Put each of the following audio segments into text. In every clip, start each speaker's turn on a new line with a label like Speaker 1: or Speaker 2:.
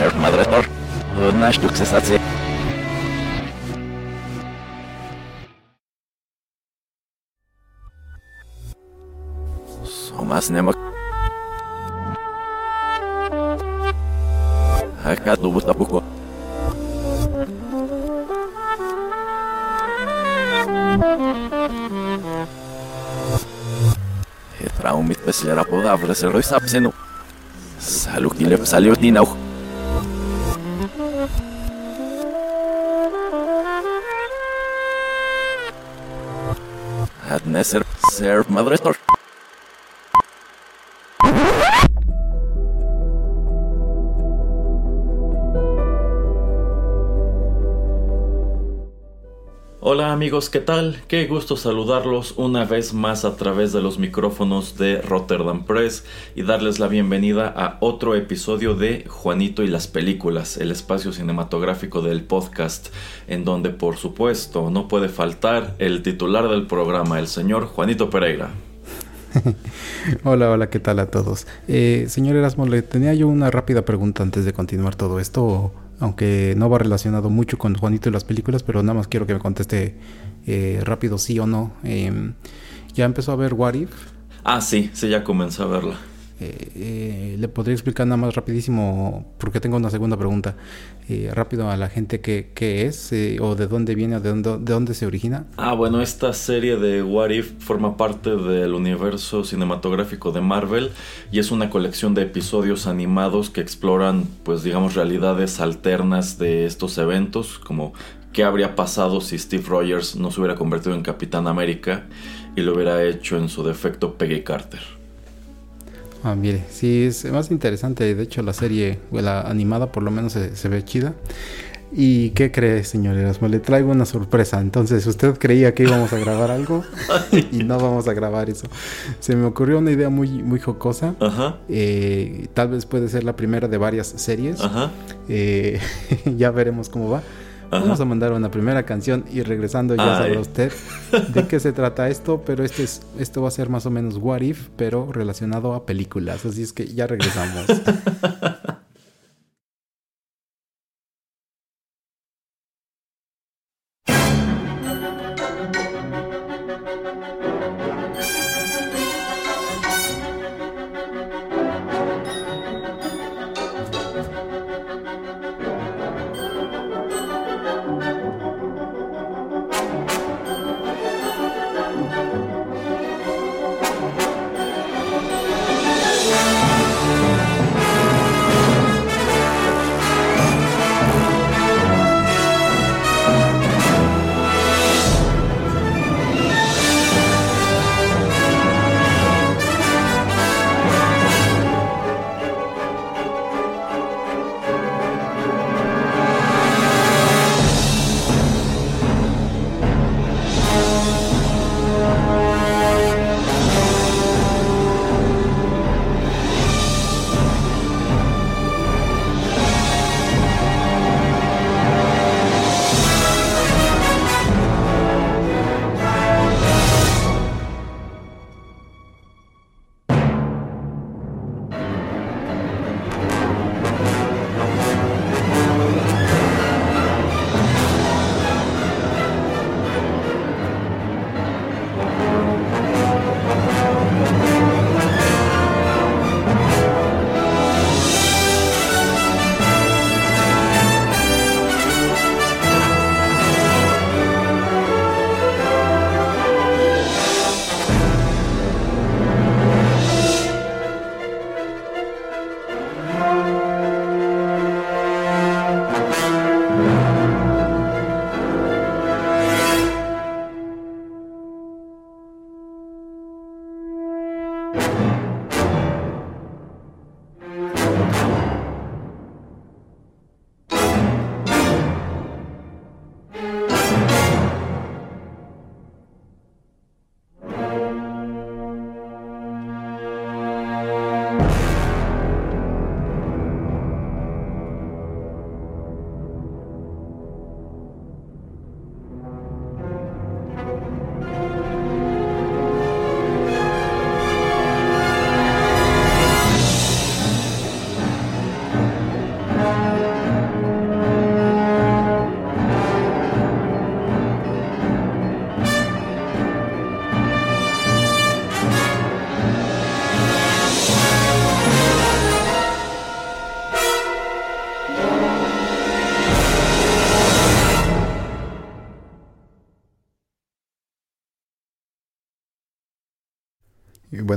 Speaker 1: მადრესტორ ნაშტუქსესაცი სომას ნემა ჰაკად უბუთა ბუკო hetramit pasiera podavras ir sapsinu. Saluk dilep saliot ninau. Adneser ser madrestor.
Speaker 2: Amigos, ¿qué tal? Qué gusto saludarlos una vez más a través de los micrófonos de Rotterdam Press y darles la bienvenida a otro episodio de Juanito y las películas, el espacio cinematográfico del podcast, en donde por supuesto no puede faltar el titular del programa, el señor Juanito Pereira.
Speaker 3: hola, hola, ¿qué tal a todos? Eh, señor Erasmo, le tenía yo una rápida pregunta antes de continuar todo esto aunque no va relacionado mucho con Juanito y las películas, pero nada más quiero que me conteste eh, rápido sí o no. Em, ¿Ya empezó a ver What If?
Speaker 2: Ah, sí, sí, ya comenzó a verla.
Speaker 3: Eh, eh, ¿Le podría explicar nada más rapidísimo? Porque tengo una segunda pregunta. rápido a la gente qué, qué es o de dónde viene o de dónde, de dónde se origina.
Speaker 2: Ah, bueno, esta serie de What If forma parte del universo cinematográfico de Marvel y es una colección de episodios animados que exploran, pues digamos, realidades alternas de estos eventos, como qué habría pasado si Steve Rogers no se hubiera convertido en Capitán América y lo hubiera hecho en su defecto Peggy Carter.
Speaker 3: Ah, mire, sí, es más interesante. De hecho, la serie, la animada, por lo menos se, ve chida. ¿Y qué cree, señor Erasmo? Le traigo una sorpresa. Entonces, usted creía que íbamos a grabar algo y no vamos a grabar eso. Se me ocurrió una idea muy, muy jocosa. Ajá. Eh, tal vez puede ser la primera de varias series. Ajá. Eh, ya veremos cómo va. Vamos a mandar una primera canción y regresando ya sabrá usted de qué se trata esto, pero este es, esto va a ser más o menos What If, pero relacionado a películas. Así es que ya regresamos.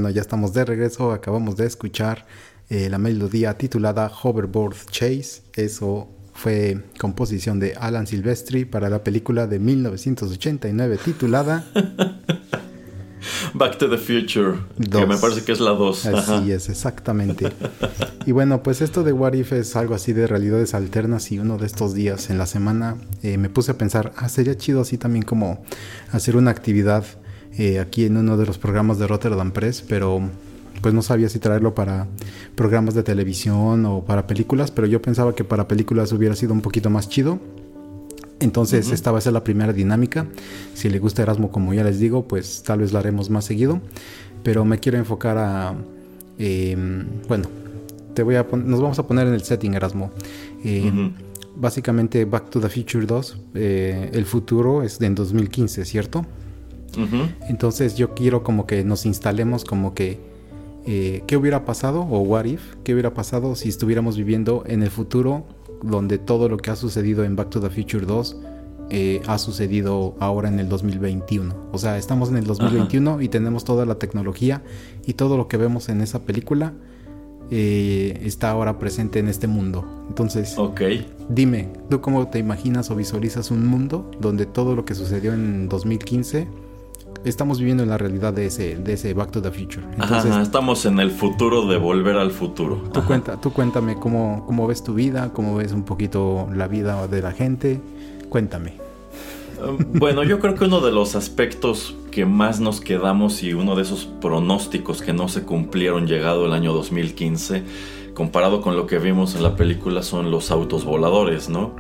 Speaker 3: bueno, ya estamos de regreso. Acabamos de escuchar eh, la melodía titulada Hoverboard Chase. Eso fue composición de Alan Silvestri para la película de 1989 titulada
Speaker 2: Back to the Future, que me parece que es la 2.
Speaker 3: Así es, exactamente. y bueno, pues esto de What If es algo así de realidades alternas y uno de estos días en la semana eh, me puse a pensar, ah, sería chido así también como hacer una actividad eh, aquí en uno de los programas de Rotterdam Press, pero pues no sabía si traerlo para programas de televisión o para películas, pero yo pensaba que para películas hubiera sido un poquito más chido. Entonces esta va a ser la primera dinámica. Si le gusta Erasmo, como ya les digo, pues tal vez la haremos más seguido. Pero me quiero enfocar a... Em, bueno, te voy a nos vamos a poner en el setting, Erasmo. Em, básicamente Back to the Future 2, eh, el futuro es de en 2015, ¿cierto? Entonces yo quiero como que nos instalemos como que eh, qué hubiera pasado o what if, qué hubiera pasado si estuviéramos viviendo en el futuro donde todo lo que ha sucedido en Back to the Future 2 eh, ha sucedido ahora en el 2021. O sea, estamos en el 2021 y tenemos toda la tecnología y todo lo que vemos en esa película eh, está ahora presente en este mundo. Entonces, dime, ¿tú cómo te imaginas o visualizas un mundo donde todo lo que sucedió en 2015 estamos viviendo en la realidad de ese, de ese Back to the Future.
Speaker 2: Entonces, estamos en el futuro de volver al futuro.
Speaker 3: Tú, cuenta, tú cuéntame cómo, cómo ves tu vida, cómo ves un poquito la vida de la gente. Cuéntame.
Speaker 2: Um, bueno, yo creo que uno de los aspectos que más nos quedamos y uno de esos pronósticos que no se cumplieron llegado el año 2015 comparado con lo que vimos en la película son los autos voladores, ¿no?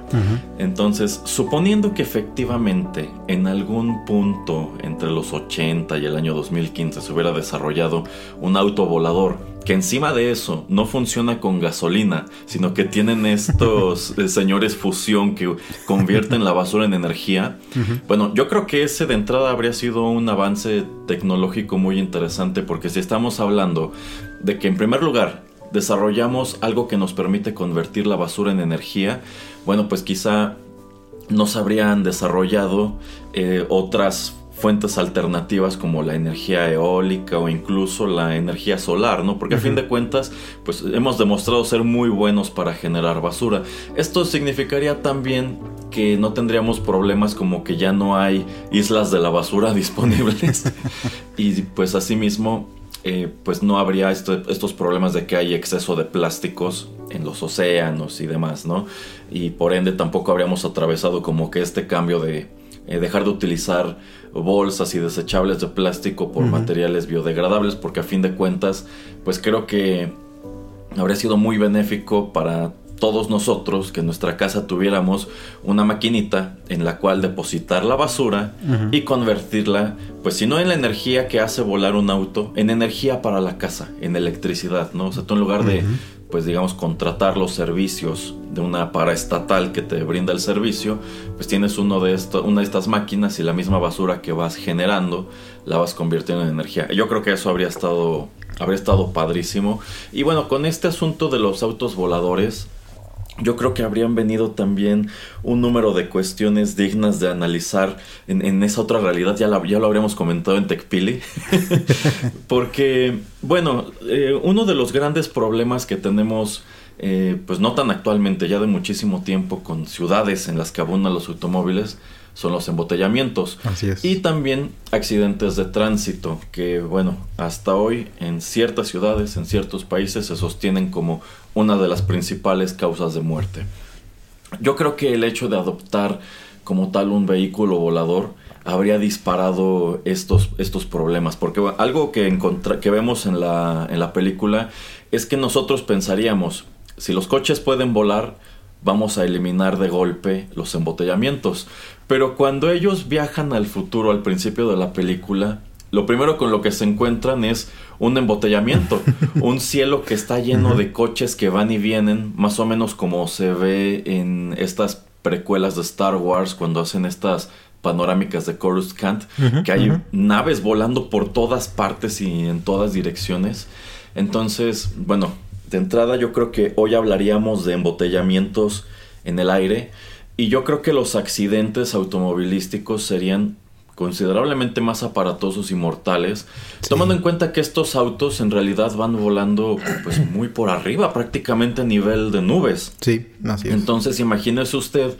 Speaker 2: Entonces, suponiendo que efectivamente en algún punto entre los 80 y el año 2015 se hubiera desarrollado un auto volador, que encima de eso no funciona con gasolina, sino que tienen estos eh, señores fusión que convierten la basura en energía. Bueno, yo creo que ese de entrada habría sido un avance tecnológico muy interesante porque si estamos hablando de que en primer lugar desarrollamos algo que nos permite convertir la basura en energía, bueno, pues quizá no se habrían desarrollado eh, otras fuentes alternativas como la energía eólica o incluso la energía solar, ¿no? Porque a fin de cuentas, pues hemos demostrado ser muy buenos para generar basura. Esto significaría también que no tendríamos problemas como que ya no hay islas de la basura disponibles y pues asimismo eh, pues no habría estos problemas de que hay exceso de plásticos en los océanos y demás, ¿no? Y por ende tampoco habríamos atravesado como que este cambio de eh, dejar de utilizar bolsas y desechables de plástico por materiales biodegradables, porque a fin de cuentas, pues creo que habría sido muy benéfico para todos nosotros que en nuestra casa tuviéramos una maquinita en la cual depositar la basura y convertirla, pues si no en la energía que hace volar un auto, en energía para la casa, en electricidad, ¿no? O sea, tú en lugar de, pues digamos, contratar los servicios de una paraestatal que te brinda el servicio, pues tienes uno de esto, una de estas máquinas y la misma basura que vas generando la vas convirtiendo en energía. Yo creo que eso habría estado habría estado padrísimo. Y bueno, con este asunto de los autos voladores, yo creo que habrían venido también un número de cuestiones dignas de analizar en, esa otra realidad. Ya, ya lo habríamos comentado en TechPili. Porque, bueno, eh, uno de los grandes problemas que tenemos, eh, pues no tan actualmente, ya de muchísimo tiempo, con ciudades en las que abundan los automóviles, son los embotellamientos.
Speaker 3: Así es.
Speaker 2: Y también accidentes de tránsito, que bueno, hasta hoy en ciertas ciudades, en ciertos países, se sostienen como una de las principales causas de muerte. Yo creo que el hecho de adoptar como tal un vehículo volador habría disparado estos, estos problemas, porque algo que, que vemos en la, en la película es que nosotros pensaríamos, si los coches pueden volar, vamos a eliminar de golpe los embotellamientos. Pero cuando ellos viajan al futuro al principio de la película, lo primero con lo que se encuentran es un embotellamiento, un cielo que está lleno de coches que van y vienen, más o menos como se ve en estas precuelas de Star Wars cuando hacen estas panorámicas de Coruscant, que hay naves volando por todas partes y en todas direcciones. Entonces, bueno, de entrada yo creo que hoy hablaríamos de embotellamientos en el aire y yo creo que los accidentes automovilísticos serían considerablemente más aparatosos y mortales, tomando en cuenta que estos autos en realidad van volando pues muy por arriba, prácticamente a nivel de nubes.
Speaker 3: Sí, así es.
Speaker 2: Entonces imagínese usted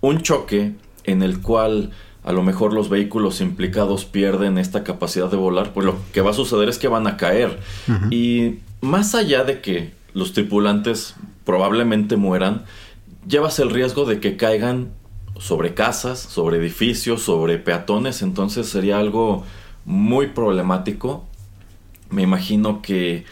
Speaker 2: un choque en el cual a lo mejor los vehículos implicados pierden esta capacidad de volar, pues lo que va a suceder es que van a caer. Y más allá de que los tripulantes probablemente mueran, llevas el riesgo de que caigan sobre casas, sobre edificios, sobre peatones, entonces sería algo muy problemático. Me imagino que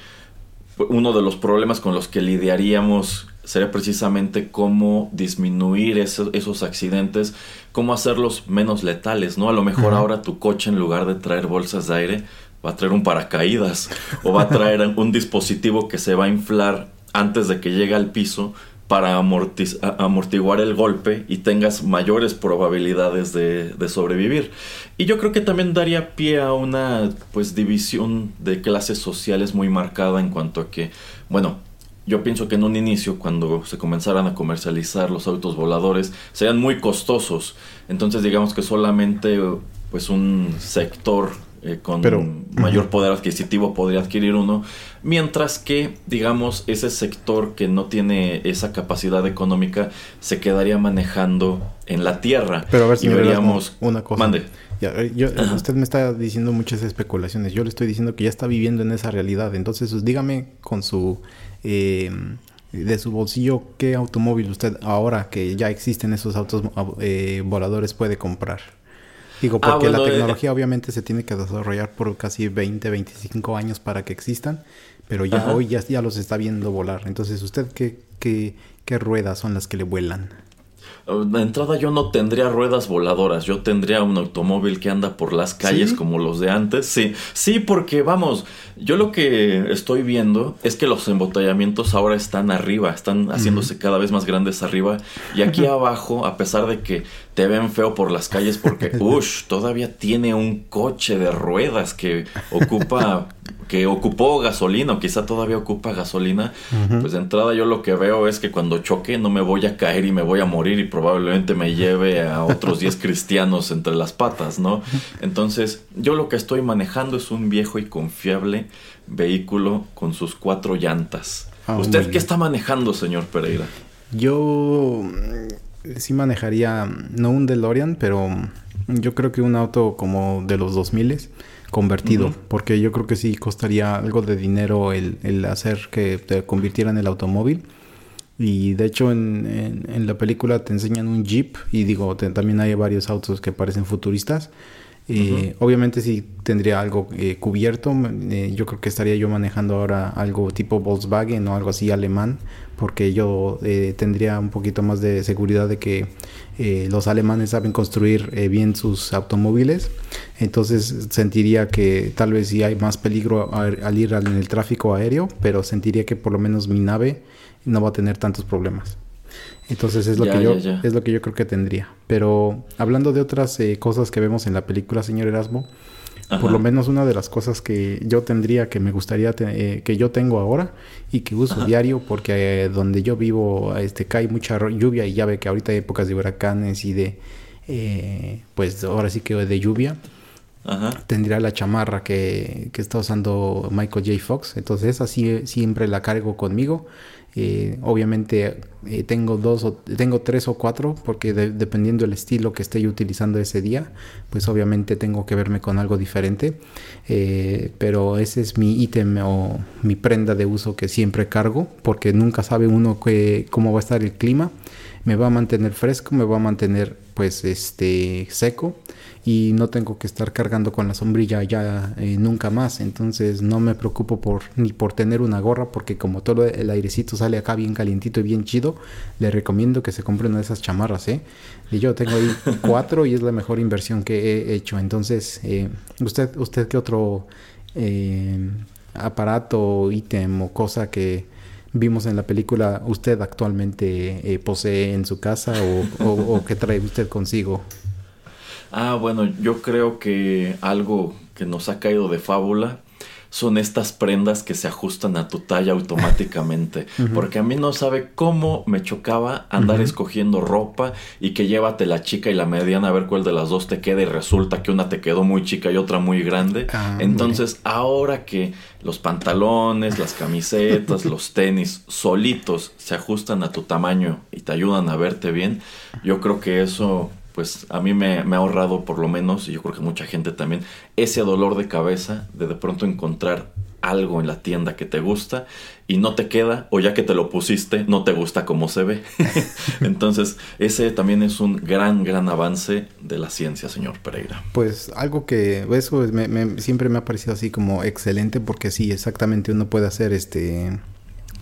Speaker 2: uno de los problemas con los que lidiaríamos sería precisamente cómo disminuir esos accidentes, cómo hacerlos menos letales, ¿no? A lo mejor ahora tu coche en lugar de traer bolsas de aire va a traer un paracaídas o va a traer un dispositivo que se va a inflar antes de que llegue al piso para amortiguar el golpe y tengas mayores probabilidades de, sobrevivir. Y yo creo que también daría pie a una pues división de clases sociales muy marcada en cuanto a que, bueno, yo pienso que en un inicio, cuando se comenzaran a comercializar los autos voladores, serían muy costosos. Entonces digamos que solamente pues un sector eh, con mayor poder adquisitivo podría adquirir uno, mientras que, digamos, ese sector que no tiene esa capacidad económica se quedaría manejando en la tierra.
Speaker 3: Pero a ver si veríamos una cosa. Mande. usted me está diciendo muchas especulaciones. Yo le estoy diciendo que ya está viviendo en esa realidad. Entonces, pues, dígame con su eh, de su bolsillo qué automóvil usted ahora que ya existen esos autos eh, voladores puede comprar. Digo, ah, porque la eh, tecnología obviamente se tiene que desarrollar por casi 20, 25 años para que existan, pero ya hoy ya, ya los está viendo volar. Entonces, ¿usted qué, qué, qué ruedas son las que le vuelan?
Speaker 2: De entrada yo no tendría ruedas voladoras, yo tendría un automóvil que anda por las calles como los de antes. Sí, sí, porque vamos, yo lo que estoy viendo es que los embotellamientos ahora están arriba, están haciéndose cada vez más grandes arriba. Y aquí abajo, a pesar de que te ven feo por las calles porque, uff, todavía tiene un coche de ruedas que ocupa que ocupó gasolina o quizá todavía ocupa gasolina, pues de entrada yo lo que veo es que cuando choque no me voy a caer y me voy a morir y probablemente me lleve a otros 10 cristianos entre las patas, ¿no? Entonces yo lo que estoy manejando es un viejo y confiable vehículo con sus cuatro llantas. Ah, ¿Usted qué está manejando, señor Pereira?
Speaker 3: Yo mm, sí manejaría, no un DeLorean, pero yo creo que un auto como de los 2000 convertido, porque yo creo que sí costaría algo de dinero el, el hacer que te convirtieran el automóvil. Y de hecho en, en, la película te enseñan un Jeep y digo, también hay varios autos que parecen futuristas. Eh, obviamente si tendría algo eh, cubierto. Eh, yo creo que estaría yo manejando ahora algo tipo Volkswagen o algo así alemán, porque yo tendría un poquito más de seguridad de que los alemanes saben construir bien sus automóviles. Entonces sentiría que tal vez sí hay más peligro al ir en el tráfico aéreo, pero sentiría que por lo menos mi nave no va a tener tantos problemas. Entonces es lo que yo es lo que yo creo que tendría. Pero hablando de otras eh, cosas que vemos en la película, señor Erasmo, por lo menos una de las cosas que yo tendría que me gustaría eh, que yo tengo ahora y que uso diario porque eh, donde yo vivo este cae mucha lluvia y ya ve que ahorita hay épocas de huracanes y de pues ahora sí que de lluvia. Tendría la chamarra que, que, está usando Michael J. Fox. Entonces, así siempre la cargo conmigo. Eh, obviamente eh, tengo dos o tengo tres o cuatro porque dependiendo del estilo que esté utilizando ese día pues obviamente tengo que verme con algo diferente. Eh, pero ese es mi ítem o mi prenda de uso que siempre cargo porque nunca sabe uno que, cómo va a estar el clima. Me va a mantener fresco me va a mantener pues este seco y no tengo que estar cargando con la sombrilla ya eh, nunca más. Entonces no me preocupo por ni por tener una gorra porque como todo el airecito sale acá bien calientito y bien chido, le recomiendo que se compre una de esas chamarras, ¿eh? Y yo tengo ahí cuatro y es la mejor inversión que he hecho. Entonces, eh, usted, usted qué otro eh, aparato, ítem o cosa que vimos en la película usted actualmente posee en su casa o, o que trae usted consigo?
Speaker 2: Ah, bueno, yo creo que algo que nos ha caído de fábula son estas prendas que se ajustan a tu talla automáticamente. Porque a mí no sabe cómo me chocaba andar escogiendo ropa y que llévate la chica y la mediana a ver cuál de las dos te queda y resulta que una te quedó muy chica y otra muy grande.
Speaker 3: Ah,
Speaker 2: Entonces, ahora que los pantalones, las camisetas, los tenis solitos se ajustan a tu tamaño y te ayudan a verte bien, yo creo que eso pues a mí me, me, ha ahorrado por lo menos, y yo creo que mucha gente también, ese dolor de cabeza de de pronto encontrar algo en la tienda que te gusta y no te queda, o ya que te lo pusiste, no te gusta como se ve. Entonces, ese también es un gran, gran avance de la ciencia, señor Pereira.
Speaker 3: Pues algo que eso me, me, siempre me ha parecido así como excelente, porque sí, exactamente uno puede hacer este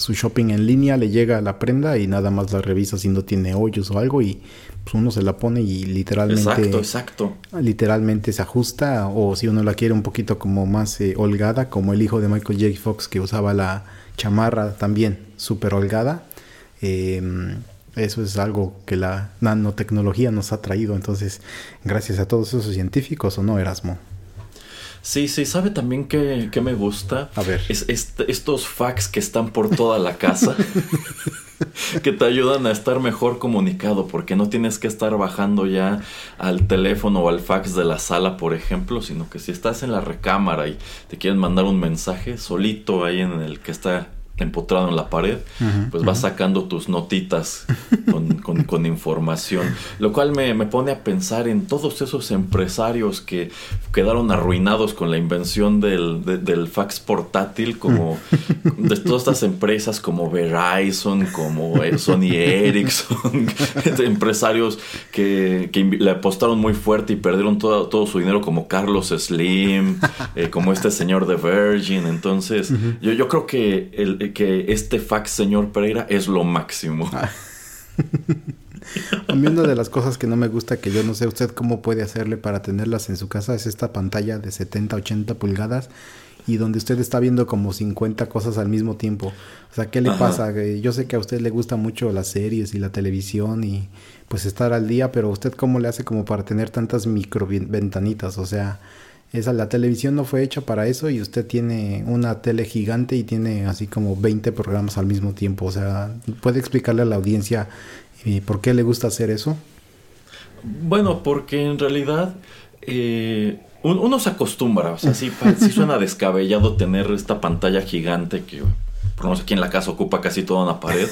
Speaker 3: su shopping en línea, le llega la prenda y nada más la revisa si no tiene hoyos o algo y pues uno se la pone y literalmente
Speaker 2: exacto, exacto.
Speaker 3: literalmente se ajusta o si uno la quiere un poquito como más eh, holgada como el hijo de Michael J. Fox que usaba la chamarra también súper holgada eh, eso es algo que la nanotecnología nos ha traído entonces gracias a todos esos científicos o no Erasmo
Speaker 2: Sí, sí, ¿sabe también que, que me gusta?
Speaker 3: A ver.
Speaker 2: Es, es, estos fax que están por toda la casa. que te ayudan a estar mejor comunicado porque no tienes que estar bajando ya al teléfono o al fax de la sala, por ejemplo, sino que si estás en la recámara y te quieren mandar un mensaje solito ahí en el que está empotrado en la pared, uh -huh, pues vas uh -huh. sacando tus notitas con, con, con información, lo cual me, me, pone a pensar en todos esos empresarios que quedaron arruinados con la invención del, de, del fax portátil, como de todas estas empresas como Verizon, como Sony Ericsson, empresarios que, que, le apostaron muy fuerte y perdieron todo, todo su dinero, como Carlos Slim, eh, como este señor de Virgin, entonces uh -huh. yo, yo creo que el que este fax, señor Pereira, es lo máximo.
Speaker 3: Ah. A mí una de las cosas que no me gusta, que yo no sé usted cómo puede hacerle para tenerlas en su casa, es esta pantalla de 70, 80 pulgadas y donde usted está viendo como 50 cosas al mismo tiempo. O sea, ¿qué le Ajá. pasa? Yo sé que a usted le gusta mucho las series y la televisión y pues estar al día, pero usted cómo le hace como para tener tantas micro ventanitas? O sea, esa, la televisión no fue hecha para eso y usted tiene una tele gigante y tiene así como 20 programas al mismo tiempo. O sea, ¿puede explicarle a la audiencia eh, por qué le gusta hacer eso?
Speaker 2: Bueno, porque en realidad eh, uno se acostumbra. O sea, sí, sí suena descabellado tener esta pantalla gigante que por lo menos aquí en la casa ocupa casi toda una pared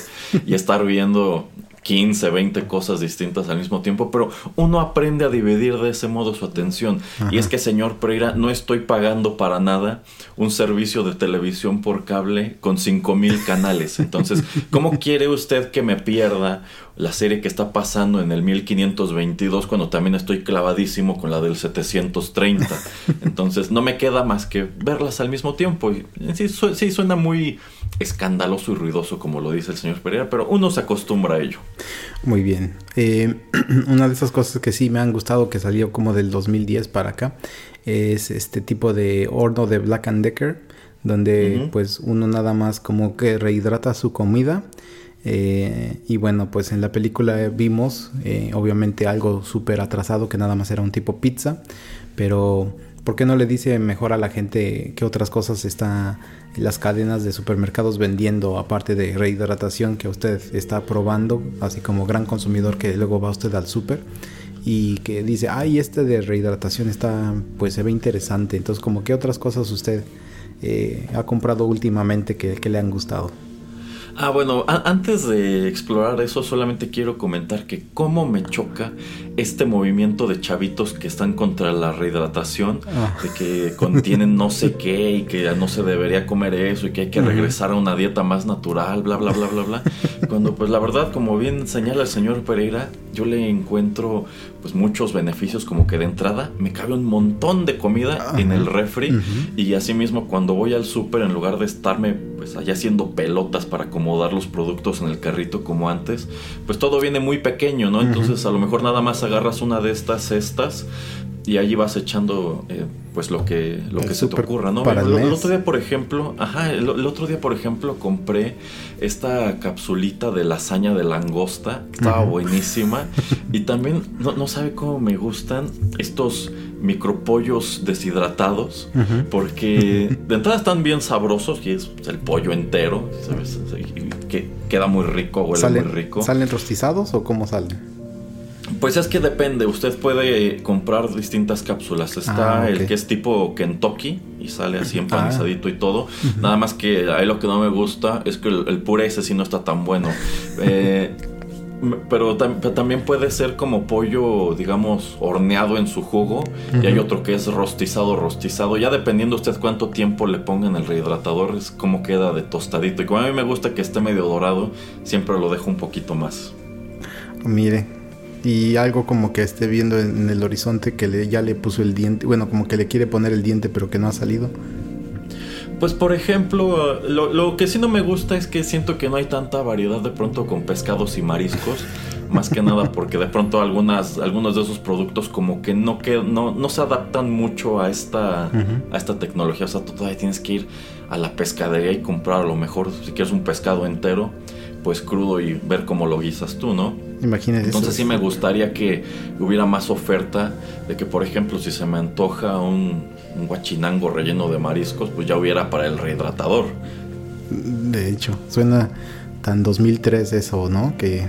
Speaker 2: y estar viendo 15, 20 cosas distintas al mismo tiempo, pero uno aprende a dividir de ese modo su atención. Ajá. Y es que, señor Pereira, no estoy pagando para nada un servicio de televisión por cable con 5 mil canales. Entonces, ¿cómo quiere usted que me pierda la serie que está pasando en el 1522 cuando también estoy clavadísimo con la del 730? Entonces, no me queda más que verlas al mismo tiempo. Y sí, sí suena muy escandaloso y ruidoso, como lo dice el señor Pereira, pero uno se acostumbra a ello.
Speaker 3: Muy bien. Eh, una de esas cosas que sí me han gustado, que salió como del 2010 para acá, es este tipo de horno de Black and Decker, donde uh -huh. pues uno nada más como que rehidrata su comida. Eh, y bueno, pues en la película vimos eh, obviamente algo súper atrasado que nada más era un tipo pizza, pero ¿por qué no le dice mejor a la gente qué otras cosas está las cadenas de supermercados vendiendo aparte de rehidratación que usted está probando, así como gran consumidor que luego va usted al super y que dice, ay, este de rehidratación está, pues se ve interesante. Entonces, como qué otras cosas usted eh, ha comprado últimamente que le han gustado.
Speaker 2: Ah, bueno, antes de explorar eso, solamente quiero comentar que cómo me choca este movimiento de chavitos que están contra la rehidratación, ah. de que contienen no sé qué y que no se debería comer eso y que hay que regresar a una dieta más natural, bla, bla, bla, bla, bla. Cuando pues la verdad, como bien señala el señor Pereira, yo le encuentro pues muchos beneficios como que de entrada me cabe un montón de comida Ajá. en el refri uh -huh. y asimismo cuando voy al súper en lugar de estarme pues allá haciendo pelotas para acomodar los productos en el carrito como antes, pues todo viene muy pequeño, ¿no? Entonces uh -huh. a lo mejor nada más agarras una de estas cestas y allí vas echando eh, pues lo que, lo que se te ocurra, ¿no?
Speaker 3: para el
Speaker 2: otro día, por ejemplo, ajá, el, el otro día, por ejemplo, compré esta capsulita de lasaña de langosta, que estaba buenísima. y también, no, no sabe cómo me gustan estos micropollos deshidratados, porque de entrada están bien sabrosos y es el pollo entero, ¿sabes? Que queda muy rico, huele
Speaker 3: ¿Salen,
Speaker 2: muy rico.
Speaker 3: ¿Salen rostizados o cómo salen?
Speaker 2: Pues es que depende, usted puede comprar distintas cápsulas. Está
Speaker 3: Ah, ok.
Speaker 2: el que es tipo Kentucky y sale así empanizadito y todo.
Speaker 3: Ah.
Speaker 2: Nada más que ahí lo que no me gusta es que el, el puré ese sí no está tan bueno. Eh, pero, tam- pero también puede ser como pollo, digamos, horneado en su jugo. Y hay otro que es rostizado, rostizado. Ya dependiendo usted cuánto tiempo le ponga en el rehidratador, es como queda de tostadito. Y como a mí me gusta que esté medio dorado, siempre lo dejo un poquito más.
Speaker 3: Mire, y algo como que esté viendo en el horizonte que le, ya le puso el diente, bueno, como que le quiere poner el diente pero que no ha salido.
Speaker 2: Pues por ejemplo, lo, lo que sí no me gusta es que siento que no hay tanta variedad de pronto con pescados y mariscos. Más que nada porque de pronto algunas, algunos de esos productos como que no, que, no, no se adaptan mucho a esta, a esta tecnología. O sea, tú todavía tienes que ir a la pescadería y comprar a lo mejor, si quieres un pescado entero, pues crudo y ver cómo lo guisas tú, ¿no?
Speaker 3: Imagínese
Speaker 2: Entonces
Speaker 3: eso.
Speaker 2: sí me gustaría que hubiera más oferta de que, por ejemplo, si se me antoja un, un guachinango relleno de mariscos, pues ya hubiera para el rehidratador.
Speaker 3: De hecho, suena tan 2003 eso, ¿no? Que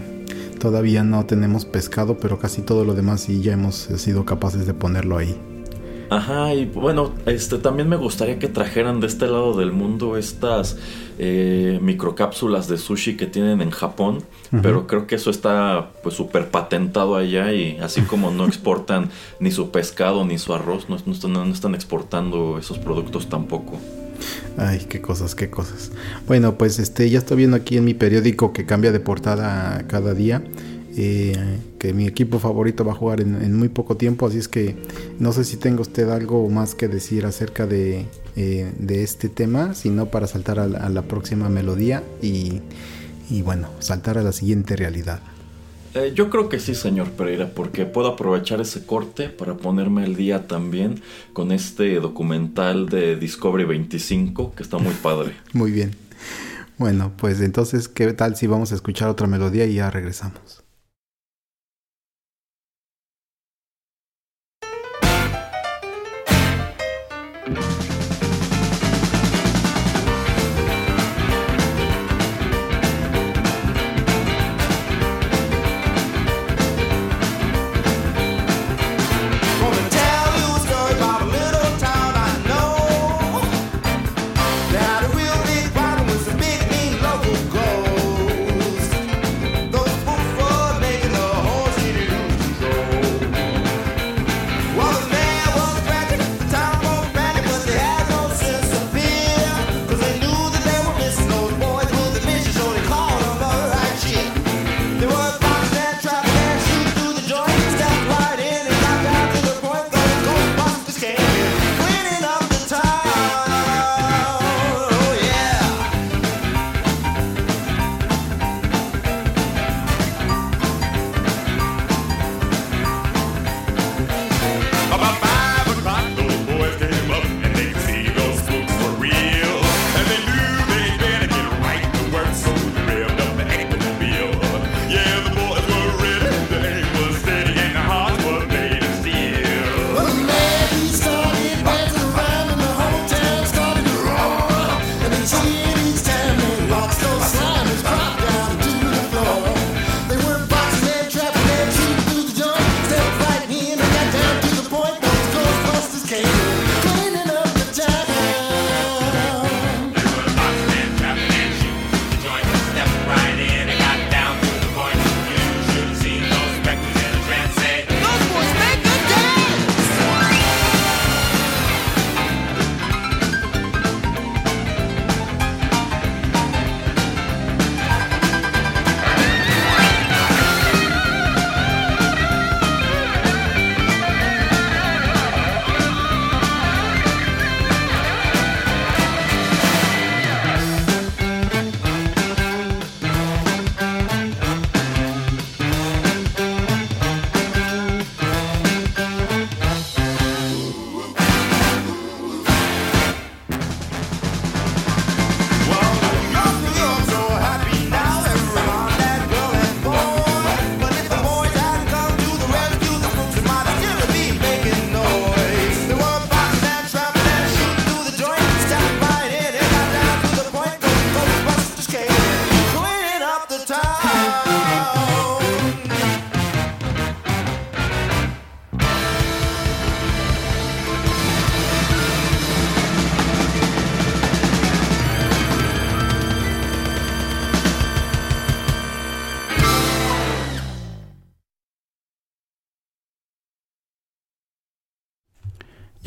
Speaker 3: todavía no tenemos pescado, pero casi todo lo demás sí ya hemos sido capaces de ponerlo ahí.
Speaker 2: Ajá, y bueno, este también me gustaría que trajeran de este lado del mundo estas eh, microcápsulas de sushi que tienen en Japón, pero creo que eso está pues súper patentado allá y así como no exportan ni su pescado ni su arroz, no, no están, no están exportando esos productos tampoco.
Speaker 3: Ay, qué cosas, qué cosas. Bueno, pues este ya estoy viendo aquí en mi periódico que cambia de portada cada día. Eh, que mi equipo favorito va a jugar en, en muy poco tiempo, así es que no sé si tenga usted algo más que decir acerca de, eh, de este tema, sino para saltar a la, a la próxima melodía y, y bueno, saltar a la siguiente realidad.
Speaker 2: Eh, yo creo que sí, señor Pereira, porque puedo aprovechar ese corte para ponerme al día también con este documental de Discovery 25, que está muy padre.
Speaker 3: Muy bien. Bueno, pues entonces, ¿qué tal si vamos a escuchar otra melodía y ya regresamos?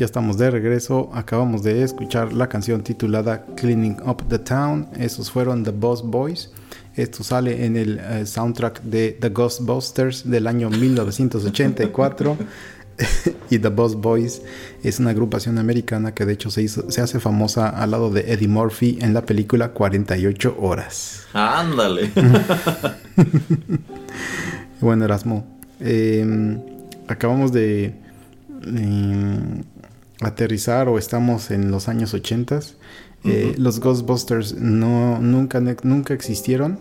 Speaker 3: Ya estamos de regreso. Acabamos de escuchar la canción titulada Cleaning Up the Town. Esos fueron The Boss Boys. Esto sale en el eh, soundtrack de The Ghostbusters del año 1984. y The Boss Boys es una agrupación americana que de hecho se, hizo- se hace famosa al lado de Eddie Murphy en la película 48 horas.
Speaker 2: Ándale.
Speaker 3: Bueno, Erasmo, eh, acabamos de eh, aterrizar o estamos en los años 80. Eh, Los Ghostbusters no, nunca, nunca existieron.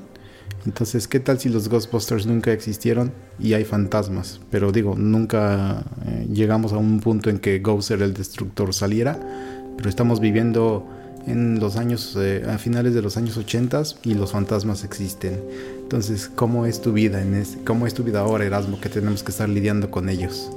Speaker 3: Entonces, ¿qué tal si los Ghostbusters nunca existieron y hay fantasmas? Pero digo, nunca eh, llegamos a un punto en que Ghoster el destructor saliera. Pero estamos viviendo en los años, eh, a finales de los años 80 y los fantasmas existen. Entonces, ¿cómo es tu vida en ese, cómo es tu vida ahora, Erasmo, que tenemos que estar lidiando con ellos?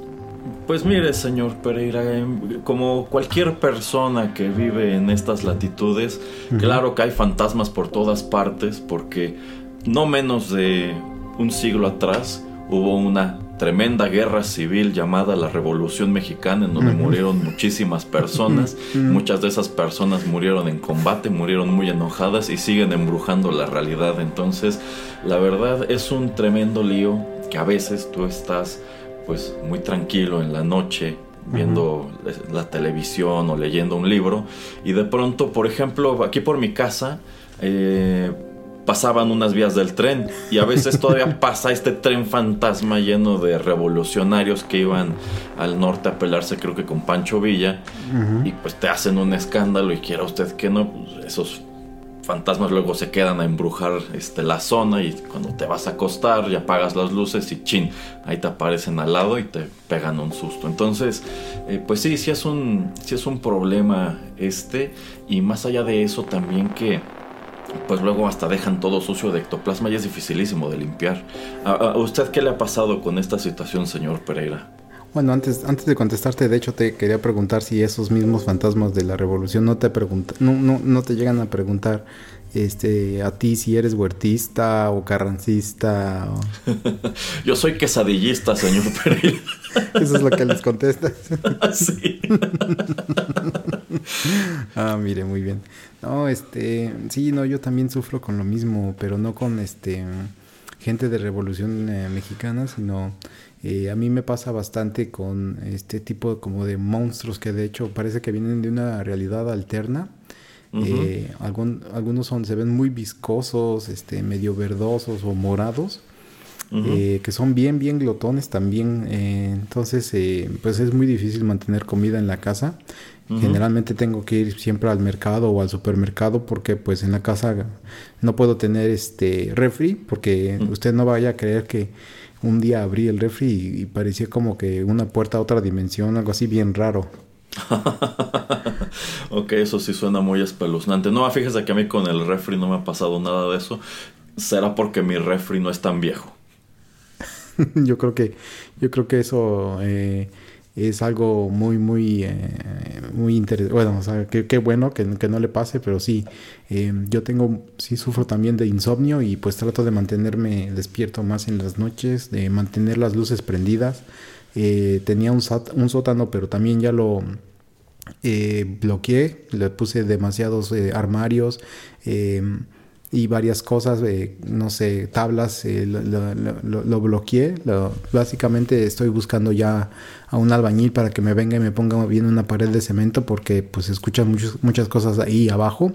Speaker 2: Pues mire, señor Pereira, em, como cualquier persona que vive en estas latitudes, claro que hay fantasmas por todas partes, porque no menos de un siglo atrás hubo una tremenda guerra civil llamada la Revolución Mexicana, en donde murieron muchísimas personas. Muchas de esas personas murieron en combate, murieron muy enojadas y siguen embrujando la realidad. Entonces, la verdad es un tremendo lío que a veces tú estás pues muy tranquilo en la noche viendo la televisión o leyendo un libro. Y de pronto, por ejemplo, aquí por mi casa eh, pasaban unas vías del tren. Y a veces todavía pasa este tren fantasma lleno de revolucionarios que iban al norte a pelearse creo que con Pancho Villa. Y pues te hacen un escándalo y quiera usted que no, pues, esos fantasmas luego se quedan a embrujar este, la zona y cuando te vas a acostar ya apagas las luces y chin, ahí te aparecen al lado y te pegan un susto. Entonces, eh, pues sí, sí es, un, sí es un problema este y más allá de eso también que pues luego hasta dejan todo sucio de ectoplasma y es dificilísimo de limpiar. ¿A, a usted qué le ha pasado con esta situación, señor Pereira?
Speaker 3: Bueno, antes, antes de contestarte, de hecho te quería preguntar si esos mismos fantasmas de la revolución no te preguntan, no, no, no te llegan a preguntar este a ti si eres huertista o carrancista o...
Speaker 2: Yo soy quesadillista, señor Pereira.
Speaker 3: Eso es lo que les contestas.
Speaker 2: sí.
Speaker 3: ah, mire, muy bien. No, este, sí, no, yo también sufro con lo mismo, pero no con este gente de Revolución eh, Mexicana, sino eh, a mí me pasa bastante con este tipo como de monstruos que de hecho parece que vienen de una realidad alterna. Eh, algún- algunos son, se ven muy viscosos, este, medio verdosos o morados. eh, que son bien, bien glotones también. entonces, pues es muy difícil mantener comida en la casa. Generalmente tengo que ir siempre al mercado o al supermercado porque pues en la casa no puedo tener este refri porque usted no vaya a creer que un día abrí el refri y, y parecía como que una puerta a otra dimensión, algo así bien raro.
Speaker 2: ok, eso sí suena muy espeluznante. No, fíjese que a mí con el refri no me ha pasado nada de eso. Será porque mi refri no es tan viejo.
Speaker 3: yo creo que yo creo que eso eh, es algo muy muy eh, muy interesante bueno o sea que- qué bueno que, que no le pase pero sí eh, yo tengo sí sufro también de insomnio y pues trato de mantenerme despierto más en las noches de mantener las luces prendidas. Eh, tenía un, un sótano pero también ya lo bloqueé, le puse demasiados armarios y varias cosas, eh, no sé, tablas, eh, lo, lo- lo- lo bloqueé. Lo- básicamente estoy buscando ya a un albañil para que me venga y me ponga bien una pared de cemento porque pues escuchan muchas cosas ahí abajo.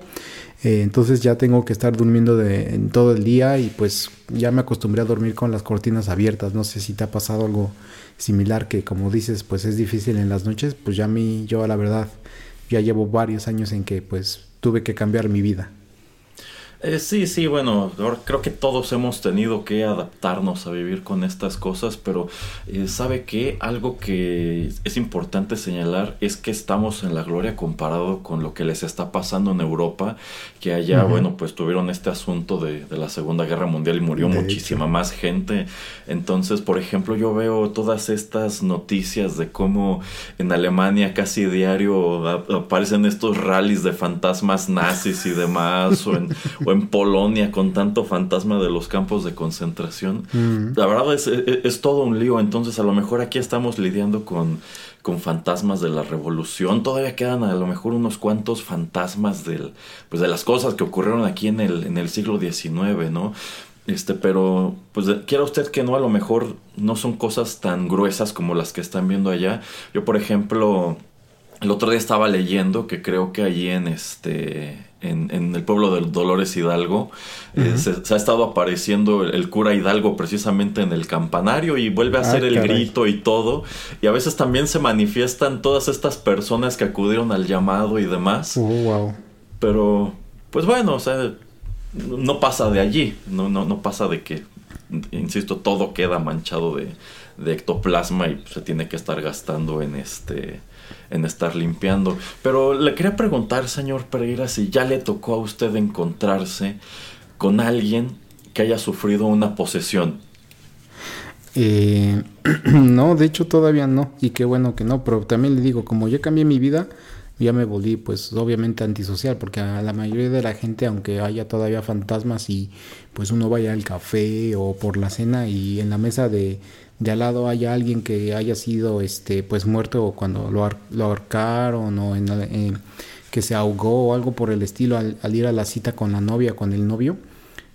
Speaker 3: Eh, entonces ya tengo que estar durmiendo en todo el día y pues ya me acostumbré a dormir con las cortinas abiertas. No sé si te ha pasado algo similar que como dices pues es difícil en las noches. Pues ya a mí, yo la verdad, ya llevo varios años en que pues tuve que cambiar mi vida.
Speaker 2: Eh, sí, sí, bueno, creo que todos hemos tenido que adaptarnos a vivir con estas cosas, pero eh, ¿sabe qué? Algo que es importante señalar es que estamos en la gloria comparado con lo que les está pasando en Europa, que allá, bueno, pues tuvieron este asunto de, de la Segunda Guerra Mundial y murió
Speaker 3: De
Speaker 2: muchísima más gente. Entonces, por ejemplo, yo veo todas estas noticias de cómo en Alemania casi diario aparecen estos rallies de fantasmas nazis y demás, o en, o o en Polonia con tanto fantasma de los campos de concentración.
Speaker 3: Mm.
Speaker 2: La verdad es, es, es todo un lío, entonces a lo mejor aquí estamos lidiando con, con fantasmas de la revolución, todavía quedan a lo mejor unos cuantos fantasmas del, pues de las cosas que ocurrieron aquí en el, en el siglo XIX, ¿no? Este, pero, pues quiera usted que no, a lo mejor no son cosas tan gruesas como las que están viendo allá. Yo, por ejemplo, el otro día estaba leyendo que creo que allí en este en, en el pueblo de Dolores Hidalgo eh, se, se ha estado apareciendo el, el cura Hidalgo precisamente en el campanario y vuelve a
Speaker 3: Ah,
Speaker 2: hacer el
Speaker 3: caray.
Speaker 2: grito y todo. Y a veces también se manifiestan todas estas personas que acudieron al llamado y demás.
Speaker 3: Oh, wow.
Speaker 2: Pero, pues bueno, o sea, no pasa de allí, no, no, no pasa de que, insisto, todo queda manchado de, de ectoplasma y se tiene que estar gastando en este en estar limpiando. Pero le quería preguntar, señor Pereira, si ya le tocó a usted encontrarse con alguien que haya sufrido una posesión.
Speaker 3: Eh, no, de hecho todavía no. Y qué bueno que no. Pero también le digo, como ya cambié mi vida, ya me volví pues obviamente antisocial. Porque a la mayoría de la gente, aunque haya todavía fantasmas y pues uno vaya al café o por la cena y en la mesa de, de al lado haya alguien que haya sido este pues muerto cuando lo, lo ahorcaron o en, que se ahogó o algo por el estilo al, ir a la cita con la novia, con el novio.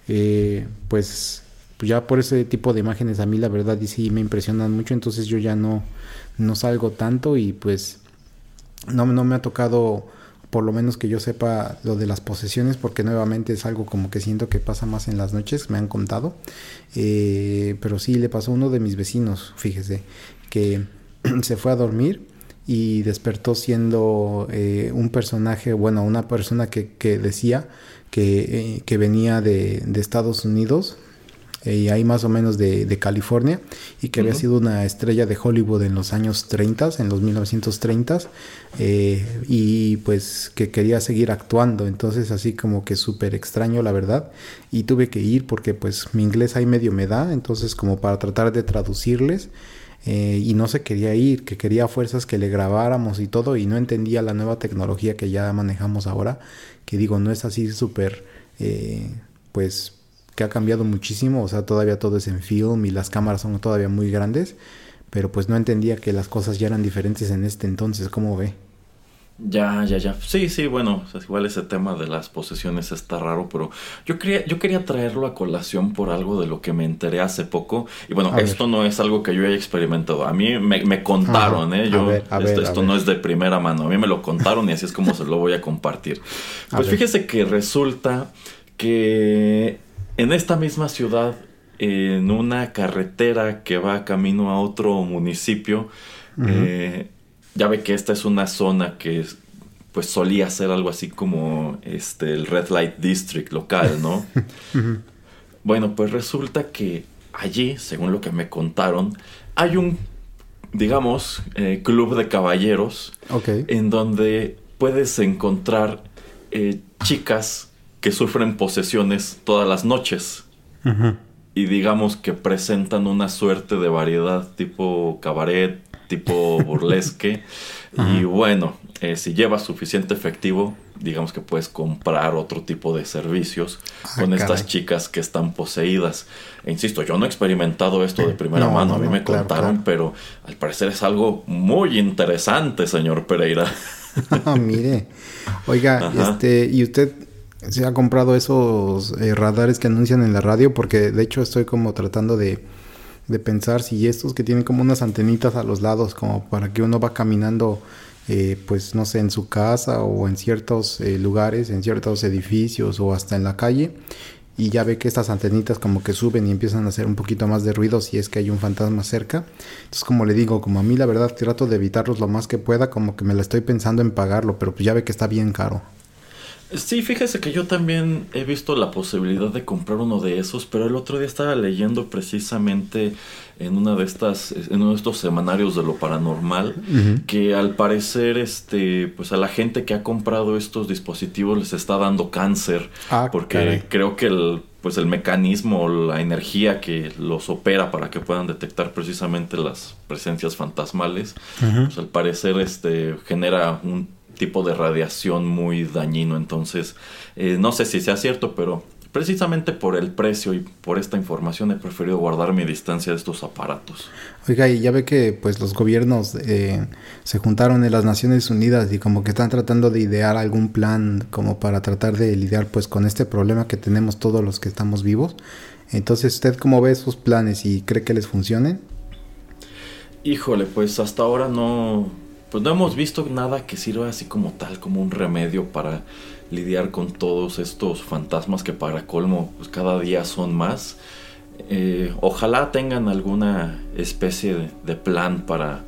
Speaker 3: eh, pues, pues ya por ese tipo de imágenes a mí la verdad sí me impresionan mucho, entonces yo ya no, no salgo tanto y pues no, no me ha tocado por lo menos que yo sepa lo de las posesiones porque nuevamente es algo como que siento que pasa más en las noches, me han contado, Eh, pero sí le pasó a uno de mis vecinos, fíjese, que se fue a dormir y despertó siendo eh, un personaje, bueno, una persona que, que decía que, eh, que venía de, de Estados Unidos eh, y ahí más o menos de, de California y que había sido una estrella de Hollywood en los años 30, en los 1930 eh, y pues que quería seguir actuando, entonces así como que súper extraño la verdad y tuve que ir porque pues mi inglés ahí medio me da, entonces como para tratar de traducirles eh, y no se quería ir, que quería fuerzas que le grabáramos y todo y no entendía la nueva tecnología que ya manejamos ahora, que digo, no es así súper, eh, pues que ha cambiado muchísimo, o sea, todavía todo es en film y las cámaras son todavía muy grandes, pero pues no entendía que las cosas ya eran diferentes en este entonces, ¿cómo ve?
Speaker 2: Ya, ya, ya. Sí, sí, bueno, o sea, igual ese tema de las posesiones está raro, pero yo quería, yo quería traerlo a colación por algo de lo que me enteré hace poco. Y bueno,
Speaker 3: A ver.
Speaker 2: esto no es algo que yo haya experimentado. A mí me, me contaron,
Speaker 3: Ajá.
Speaker 2: ¿eh?
Speaker 3: A ver, a
Speaker 2: esto
Speaker 3: ver,
Speaker 2: no es de primera mano. A mí me lo contaron y así es como se lo voy a compartir. Pues fíjese que resulta que en esta misma ciudad, en una carretera que va camino a otro municipio, eh, ya ve que esta es una zona que es- pues solía ser algo así como este el Red Light District local, ¿no? bueno, pues resulta que allí, según lo que me contaron, hay un, digamos, eh, club de caballeros en donde puedes encontrar eh, chicas que sufren posesiones todas las noches y digamos que presentan una suerte de variedad tipo cabaret, tipo burlesque. y bueno, eh, si llevas suficiente efectivo, digamos que puedes comprar otro tipo de servicios
Speaker 3: Ah,
Speaker 2: con estas chicas que están poseídas. E insisto, yo no he experimentado esto de primera
Speaker 3: No,
Speaker 2: mano,
Speaker 3: no,
Speaker 2: a mí
Speaker 3: no,
Speaker 2: me
Speaker 3: claro,
Speaker 2: contaron,
Speaker 3: claro.
Speaker 2: pero al parecer es algo muy interesante, señor Pereira.
Speaker 3: Ah, Mire, oiga,
Speaker 2: Ajá.
Speaker 3: este, ¿y usted se ha comprado esos eh, radares que anuncian en la radio? Porque de hecho estoy como tratando de, de pensar si estos que tienen como unas antenitas a los lados, como para que uno va caminando, eh, pues no sé, en su casa o en ciertos eh, lugares, en ciertos edificios o hasta en la calle. Y ya ve que estas antenitas como que suben y empiezan a hacer un poquito más de ruido si es que hay un fantasma cerca. Entonces, como le digo, como a mí la verdad trato de evitarlos lo más que pueda, como que me la estoy pensando en pagarlo, pero pues ya ve que está bien caro.
Speaker 2: Sí, fíjese que yo también he visto la posibilidad de comprar uno de esos, pero el otro día estaba leyendo precisamente en una de estas, en uno de estos semanarios de lo paranormal, que al parecer, este, pues a la gente que ha comprado estos dispositivos les está dando cáncer,
Speaker 3: Ah,
Speaker 2: porque
Speaker 3: caray.
Speaker 2: creo que el, pues el mecanismo, la energía que los opera para que puedan detectar precisamente las presencias fantasmales, pues al parecer, este, genera un tipo de radiación muy dañino. Entonces, eh, no sé si sea cierto, pero precisamente por el precio y por esta información he preferido guardar mi distancia de estos aparatos.
Speaker 3: Oiga, y ya ve que pues los gobiernos eh, se juntaron en las Naciones Unidas y como que están tratando de idear algún plan como para tratar de lidiar pues con este problema que tenemos todos los que estamos vivos. Entonces, ¿usted cómo ve esos planes y cree que les funcionen?
Speaker 2: Híjole, pues hasta ahora no, pues no hemos visto nada que sirva así como tal, como un remedio para lidiar con todos estos fantasmas que para colmo pues cada día son más. Eh, ojalá tengan alguna especie de, de plan para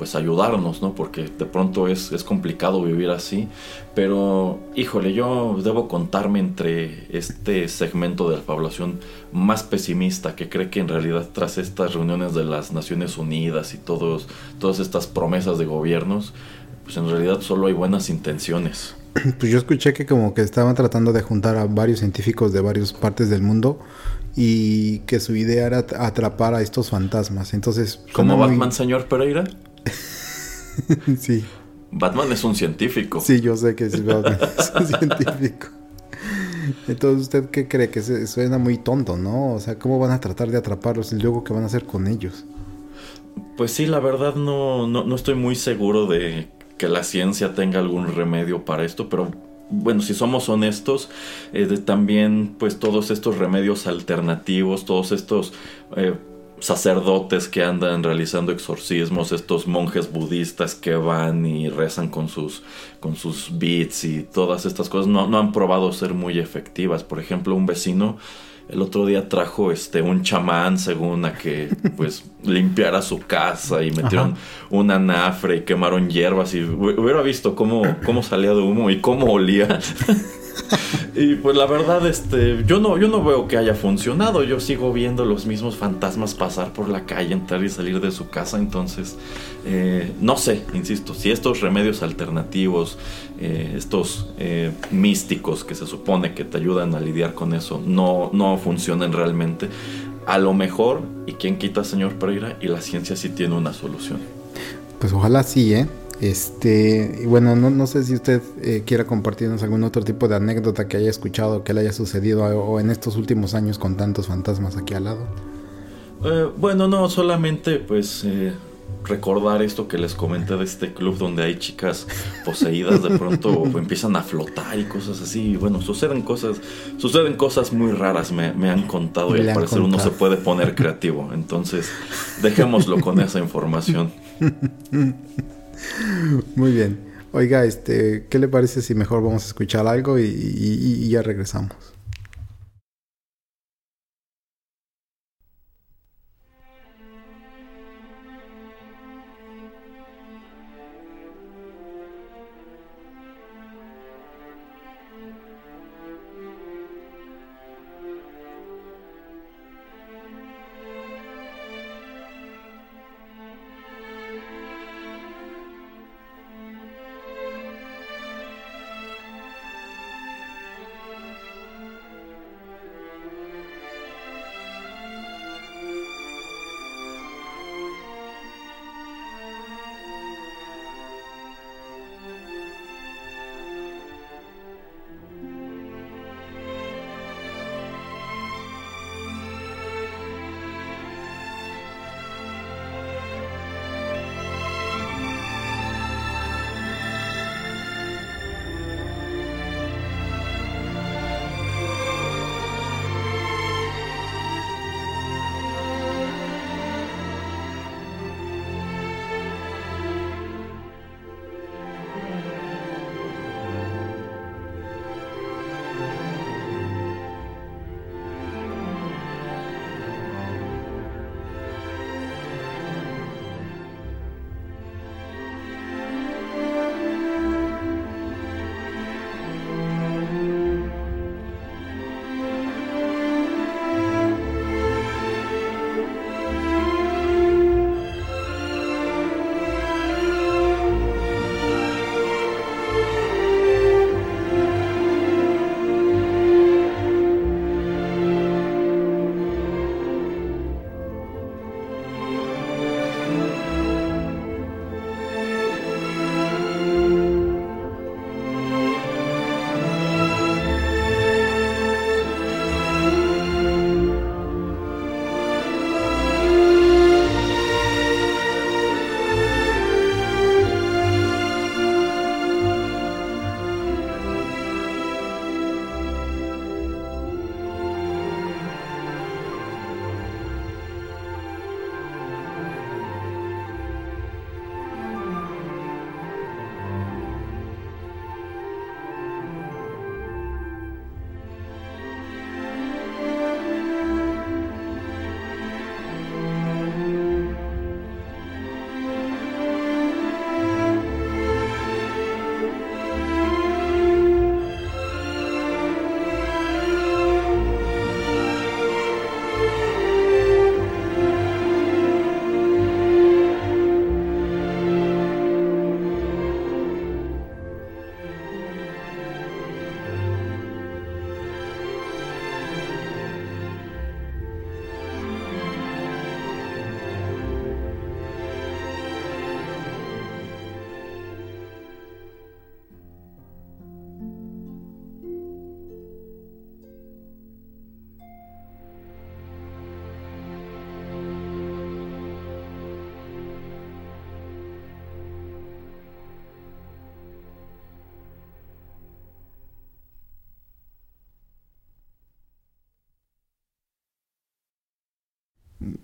Speaker 2: pues ayudarnos, ¿no? Porque de pronto es, es complicado vivir así. Pero, híjole, yo debo contarme entre este segmento de la población más pesimista que cree que en realidad tras estas reuniones de las Naciones Unidas y todos, todas estas promesas de gobiernos, pues en realidad solo hay buenas intenciones.
Speaker 3: Pues yo escuché que como que estaban tratando de juntar a varios científicos de varias partes del mundo y que su idea era at- atrapar a estos fantasmas. Entonces,
Speaker 2: ¿Como
Speaker 3: suena muy-
Speaker 2: Batman, señor Pereira?
Speaker 3: sí,
Speaker 2: Batman es un científico.
Speaker 3: sí, yo sé que es, Batman, es un científico. Entonces, ¿usted qué cree? Que se, suena muy tonto, ¿no? O sea, ¿cómo van a tratar de atraparlos y luego qué van a hacer con ellos?
Speaker 2: Pues sí, la verdad no, no, no estoy muy seguro de que la ciencia tenga algún remedio para esto, pero bueno, si somos honestos, eh, de- también pues todos estos remedios alternativos, todos estos eh, sacerdotes que andan realizando exorcismos, estos monjes budistas que van y rezan con sus, con sus beats y todas estas cosas, no, no han probado ser muy efectivas. Por ejemplo, un vecino el otro día trajo este un chamán según a que pues limpiara su casa y metieron un anafre y quemaron hierbas y hu- hubiera visto cómo, cómo salía de humo y cómo olía. y pues la verdad, este, yo no, yo no veo que haya funcionado. Yo sigo viendo los mismos fantasmas pasar por la calle, entrar y salir de su casa. Entonces, eh, no sé, insisto, si estos remedios alternativos, eh, estos eh, místicos que se supone que te ayudan a lidiar con eso, no, no funcionan realmente. A lo mejor, y quién quita, señor Pereira, y la ciencia sí tiene una solución.
Speaker 3: Pues ojalá sí, ¿eh? Este, y bueno, no, no sé si usted eh, quiera compartirnos algún otro tipo de anécdota que haya escuchado, que le haya sucedido a- o en estos últimos años con tantos fantasmas aquí al lado.
Speaker 2: Eh, bueno, no, solamente pues eh, recordar esto que les comenté de este club donde hay chicas poseídas de pronto empiezan a flotar y cosas así. Y bueno, suceden cosas, suceden cosas muy raras, me, me han contado y al parecer uno
Speaker 3: contado.
Speaker 2: se puede poner creativo. Entonces, dejémoslo con esa información.
Speaker 3: Muy bien. Oiga, este, ¿qué le parece si mejor vamos a escuchar algo y, y- y ya regresamos?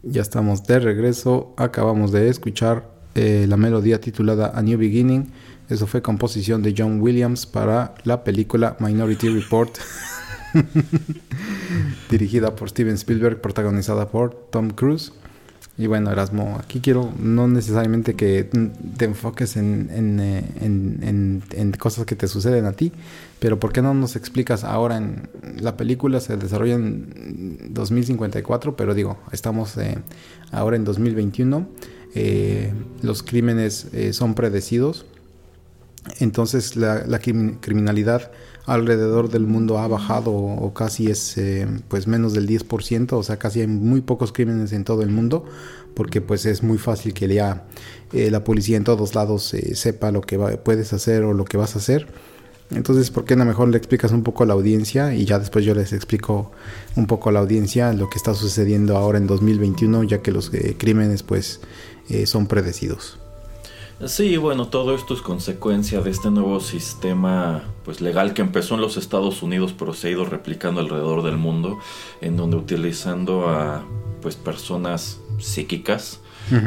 Speaker 3: Ya estamos de regreso. Acabamos de escuchar eh, la melodía titulada A New Beginning. Eso fue composición de John Williams para la película Minority Report. Dirigida por Steven Spielberg, protagonizada por Tom Cruise. Y bueno, Erasmo, aquí quiero no necesariamente que te enfoques en, en, eh, en- en- en cosas que te suceden a ti, pero ¿por qué no nos explicas ahora en la película se desarrolla en 2054, pero digo, estamos eh, ahora en 2021, eh, los crímenes eh, son predecidos, entonces la, la crimi- criminalidad alrededor del mundo ha bajado o casi es eh, pues menos del 10%, o sea, casi hay muy pocos crímenes en todo el mundo, porque pues es muy fácil que ya eh, la policía en todos lados eh, sepa lo que puedes hacer o lo que vas a hacer. Entonces, ¿por qué no mejor le explicas un poco a la audiencia y ya después yo les explico un poco a la audiencia lo que está sucediendo ahora en 2021, ya que los eh, crímenes pues son predecidos?
Speaker 2: Sí, bueno, todo esto es consecuencia de este nuevo sistema pues legal que empezó en los Estados Unidos pero se ha ido replicando alrededor del mundo en donde utilizando a pues personas psíquicas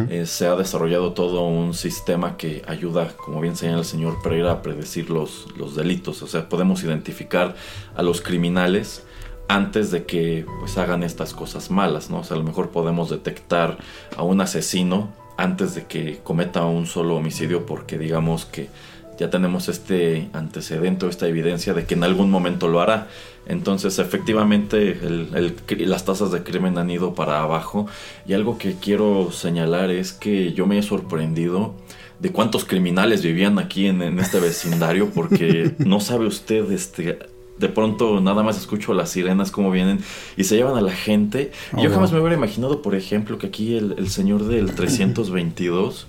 Speaker 2: eh, se ha desarrollado todo un sistema que ayuda, como bien señala el señor Pereira, a predecir los, los delitos. O sea, podemos identificar a los criminales antes de que pues hagan estas cosas malas, ¿no? O sea, a lo mejor podemos detectar a un asesino antes de que cometa un solo homicidio porque digamos que ya tenemos este antecedente o esta evidencia de que en algún momento lo hará. Entonces, efectivamente, el- el las tasas de crimen han ido para abajo. Y algo que quiero señalar es que yo me he sorprendido de cuántos criminales vivían aquí en, en este vecindario, porque no sabe usted, este, de pronto nada más escucho las sirenas como vienen y se llevan a la gente. Y
Speaker 3: Oh,
Speaker 2: yo jamás
Speaker 3: wow.
Speaker 2: me hubiera imaginado, por ejemplo, que aquí el, el señor del 322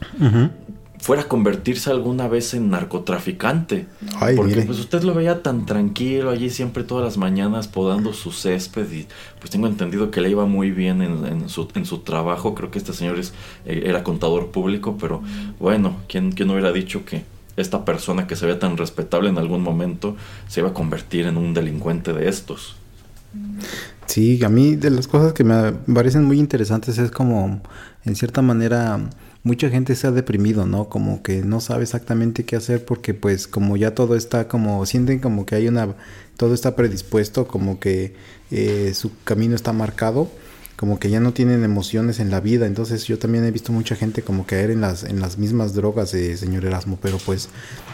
Speaker 2: fuera a convertirse alguna vez en narcotraficante.
Speaker 3: Ay,
Speaker 2: Porque
Speaker 3: mire.
Speaker 2: pues usted lo veía tan tranquilo allí siempre todas las mañanas podando su césped y pues tengo entendido que le iba muy bien en, en su, en su trabajo. Creo que este señor es, eh, era contador público, pero bueno, ¿quién, ¿quién hubiera dicho que esta persona que se veía tan respetable en algún momento se iba a convertir en un delincuente de estos?
Speaker 3: Sí, a mí de las cosas que me parecen muy interesantes es como, en cierta manera, mucha gente se ha deprimido, ¿no? Como que no sabe exactamente qué hacer porque pues como ya todo está como, sienten como que hay una, todo está predispuesto, como que eh, su camino está marcado, como que ya no tienen emociones en la vida. Entonces yo también he visto mucha gente como caer en las, en las mismas drogas, eh, señor Erasmo, pero pues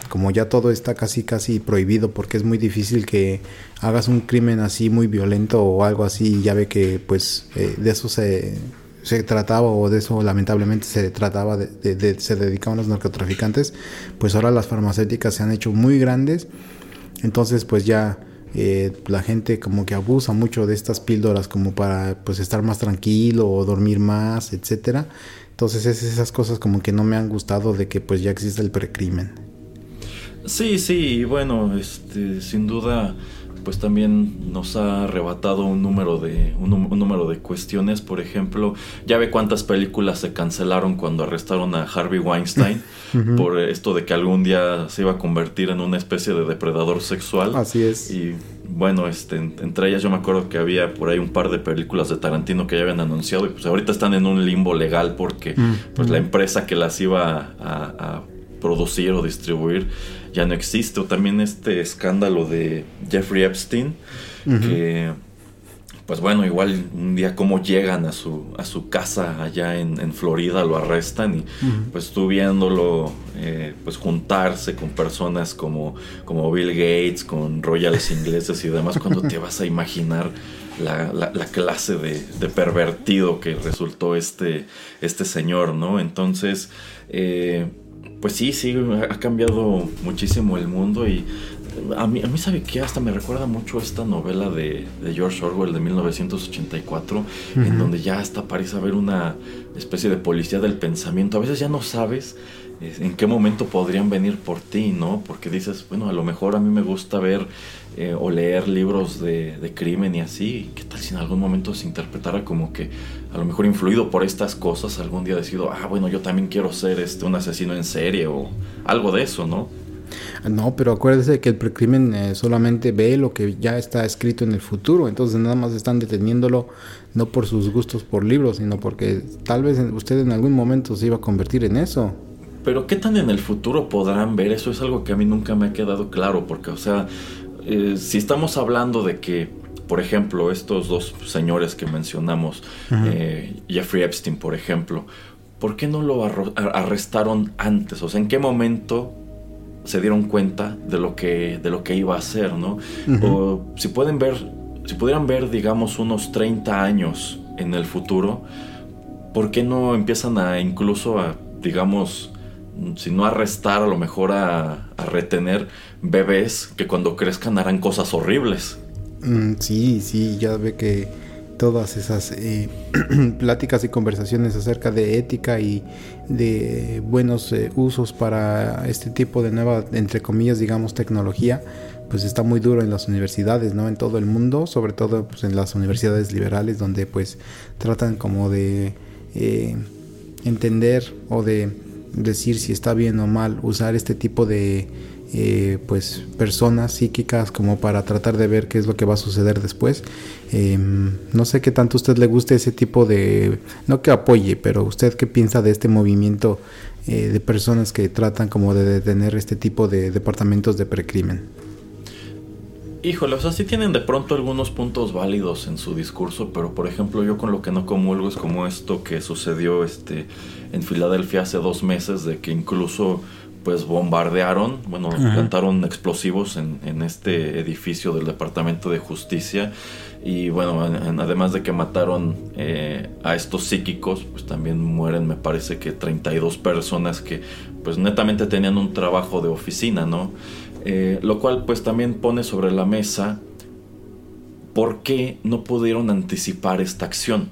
Speaker 3: como ya todo está casi casi prohibido porque es muy difícil que hagas un crimen así muy violento o algo así, ya ve que pues eh, de eso se, se trataba o de eso lamentablemente se trataba, de, de- de- se dedicaban los narcotraficantes, pues ahora las farmacéuticas se han hecho muy grandes, entonces pues ya eh, la gente como que abusa mucho de estas píldoras como para pues estar más tranquilo o dormir más, etcétera. Entonces es esas cosas como que no me han gustado de que pues ya existe el precrimen.
Speaker 2: Sí, sí, bueno, este, sin duda, pues también nos ha arrebatado un número de un, un número de cuestiones. Por ejemplo, ya ve cuántas películas se cancelaron cuando arrestaron a Harvey Weinstein por esto de que algún día se iba a convertir en una especie de depredador sexual.
Speaker 3: Así es.
Speaker 2: Y bueno, este, en- entre ellas yo me acuerdo que había por ahí un par de películas de Tarantino que ya habían anunciado y pues ahorita están en un limbo legal porque pues la empresa que las iba a, a producir o distribuir ya no existe. O también este escándalo de Jeffrey Epstein que pues bueno, igual un día cómo llegan a su, a su casa allá en, en Florida, lo arrestan y pues tú viéndolo eh, pues juntarse con personas como, como Bill Gates, con royals ingleses y demás, cuando te vas a imaginar la, la- la clase de, de pervertido que resultó este, este señor, ¿no? Entonces, eh, pues sí, sí, ha cambiado muchísimo el mundo y a mí, a mí sabe que hasta me recuerda mucho esta novela de, de George Orwell de 1984, en donde ya hasta parece haber una especie de policía del pensamiento. A veces ya no sabes en qué momento podrían venir por ti, ¿no? Porque dices, bueno, a lo mejor a mí me gusta ver eh, o leer libros de, crimen y así. ¿Qué tal si en algún momento se interpretara como que a lo mejor influido por estas cosas, algún día decido, ah, bueno, yo también quiero ser este, un asesino en serie o algo de eso, ¿no?
Speaker 3: No, pero acuérdese que el precrimen eh, solamente ve lo que ya está escrito en el futuro, entonces nada más están deteniéndolo no por sus gustos por libros, sino porque tal vez usted en algún momento se iba a convertir en eso.
Speaker 2: Pero ¿qué tan en el futuro podrán ver? Eso es algo que a mí nunca me ha quedado claro, porque, o sea, eh, si estamos hablando de que, por ejemplo, estos dos señores que mencionamos, eh, Jeffrey Epstein, por ejemplo, ¿por qué no lo ar- arrestaron antes? O sea, ¿en qué momento se dieron cuenta de lo que, de lo que iba a hacer, ¿no? O si pueden ver, si pudieran ver, digamos, unos 30 años en el futuro, ¿por qué no empiezan a incluso a, digamos, si no arrestar, a lo mejor a, retener bebés que cuando crezcan harán cosas horribles?
Speaker 3: Mm, sí, sí, ya ve que todas esas eh, pláticas y conversaciones acerca de ética y de buenos eh, usos para este tipo de nueva, entre comillas, digamos, tecnología, pues está muy duro en las universidades, ¿no? En todo el mundo, sobre todo pues, en las universidades liberales, donde pues tratan como de eh, entender o de decir si está bien o mal usar este tipo de eh, pues personas psíquicas como para tratar de ver qué es lo que va a suceder después. Eh, no sé qué tanto a usted le guste ese tipo de, no que apoye, pero usted qué piensa de este movimiento eh, de personas que tratan como de detener este tipo de departamentos de precrimen.
Speaker 2: Híjole, o sea, sí tienen de pronto algunos puntos válidos en su discurso, pero por ejemplo yo con lo que no comulgo es como esto que sucedió este, en Filadelfia hace dos meses, de que incluso pues bombardearon, bueno, plantaron explosivos en, en este edificio del Departamento de Justicia y bueno, en- en- además de que mataron eh, a estos psíquicos, pues también mueren me parece que 32 personas que pues netamente tenían un trabajo de oficina, ¿no? Eh, lo cual pues también pone sobre la mesa por qué no pudieron anticipar esta acción.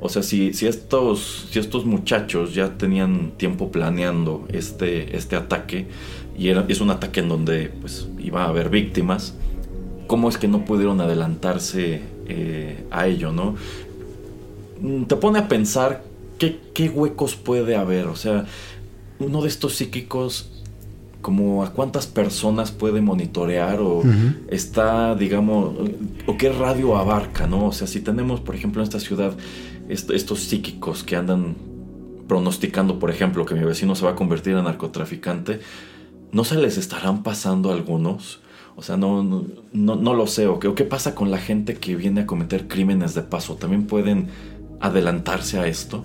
Speaker 2: O sea, si, si, estos, si estos muchachos ya tenían tiempo planeando este, este ataque y era, es un ataque en donde pues, iba a haber víctimas, ¿cómo es que no pudieron adelantarse eh, a ello, no? Mm, Te pone a pensar qué, qué huecos puede haber. O sea, uno de estos psíquicos, como a cuántas personas puede monitorear o está, digamos, o qué radio abarca, ¿no? O sea, si tenemos, por ejemplo, en esta ciudad est- estos psíquicos que andan pronosticando, por ejemplo, que mi vecino se va a convertir en narcotraficante, ¿no se les estarán pasando algunos? O sea, no, no, lo sé. ¿O qué, o qué pasa con la gente que viene a cometer crímenes de paso? ¿También pueden adelantarse a esto?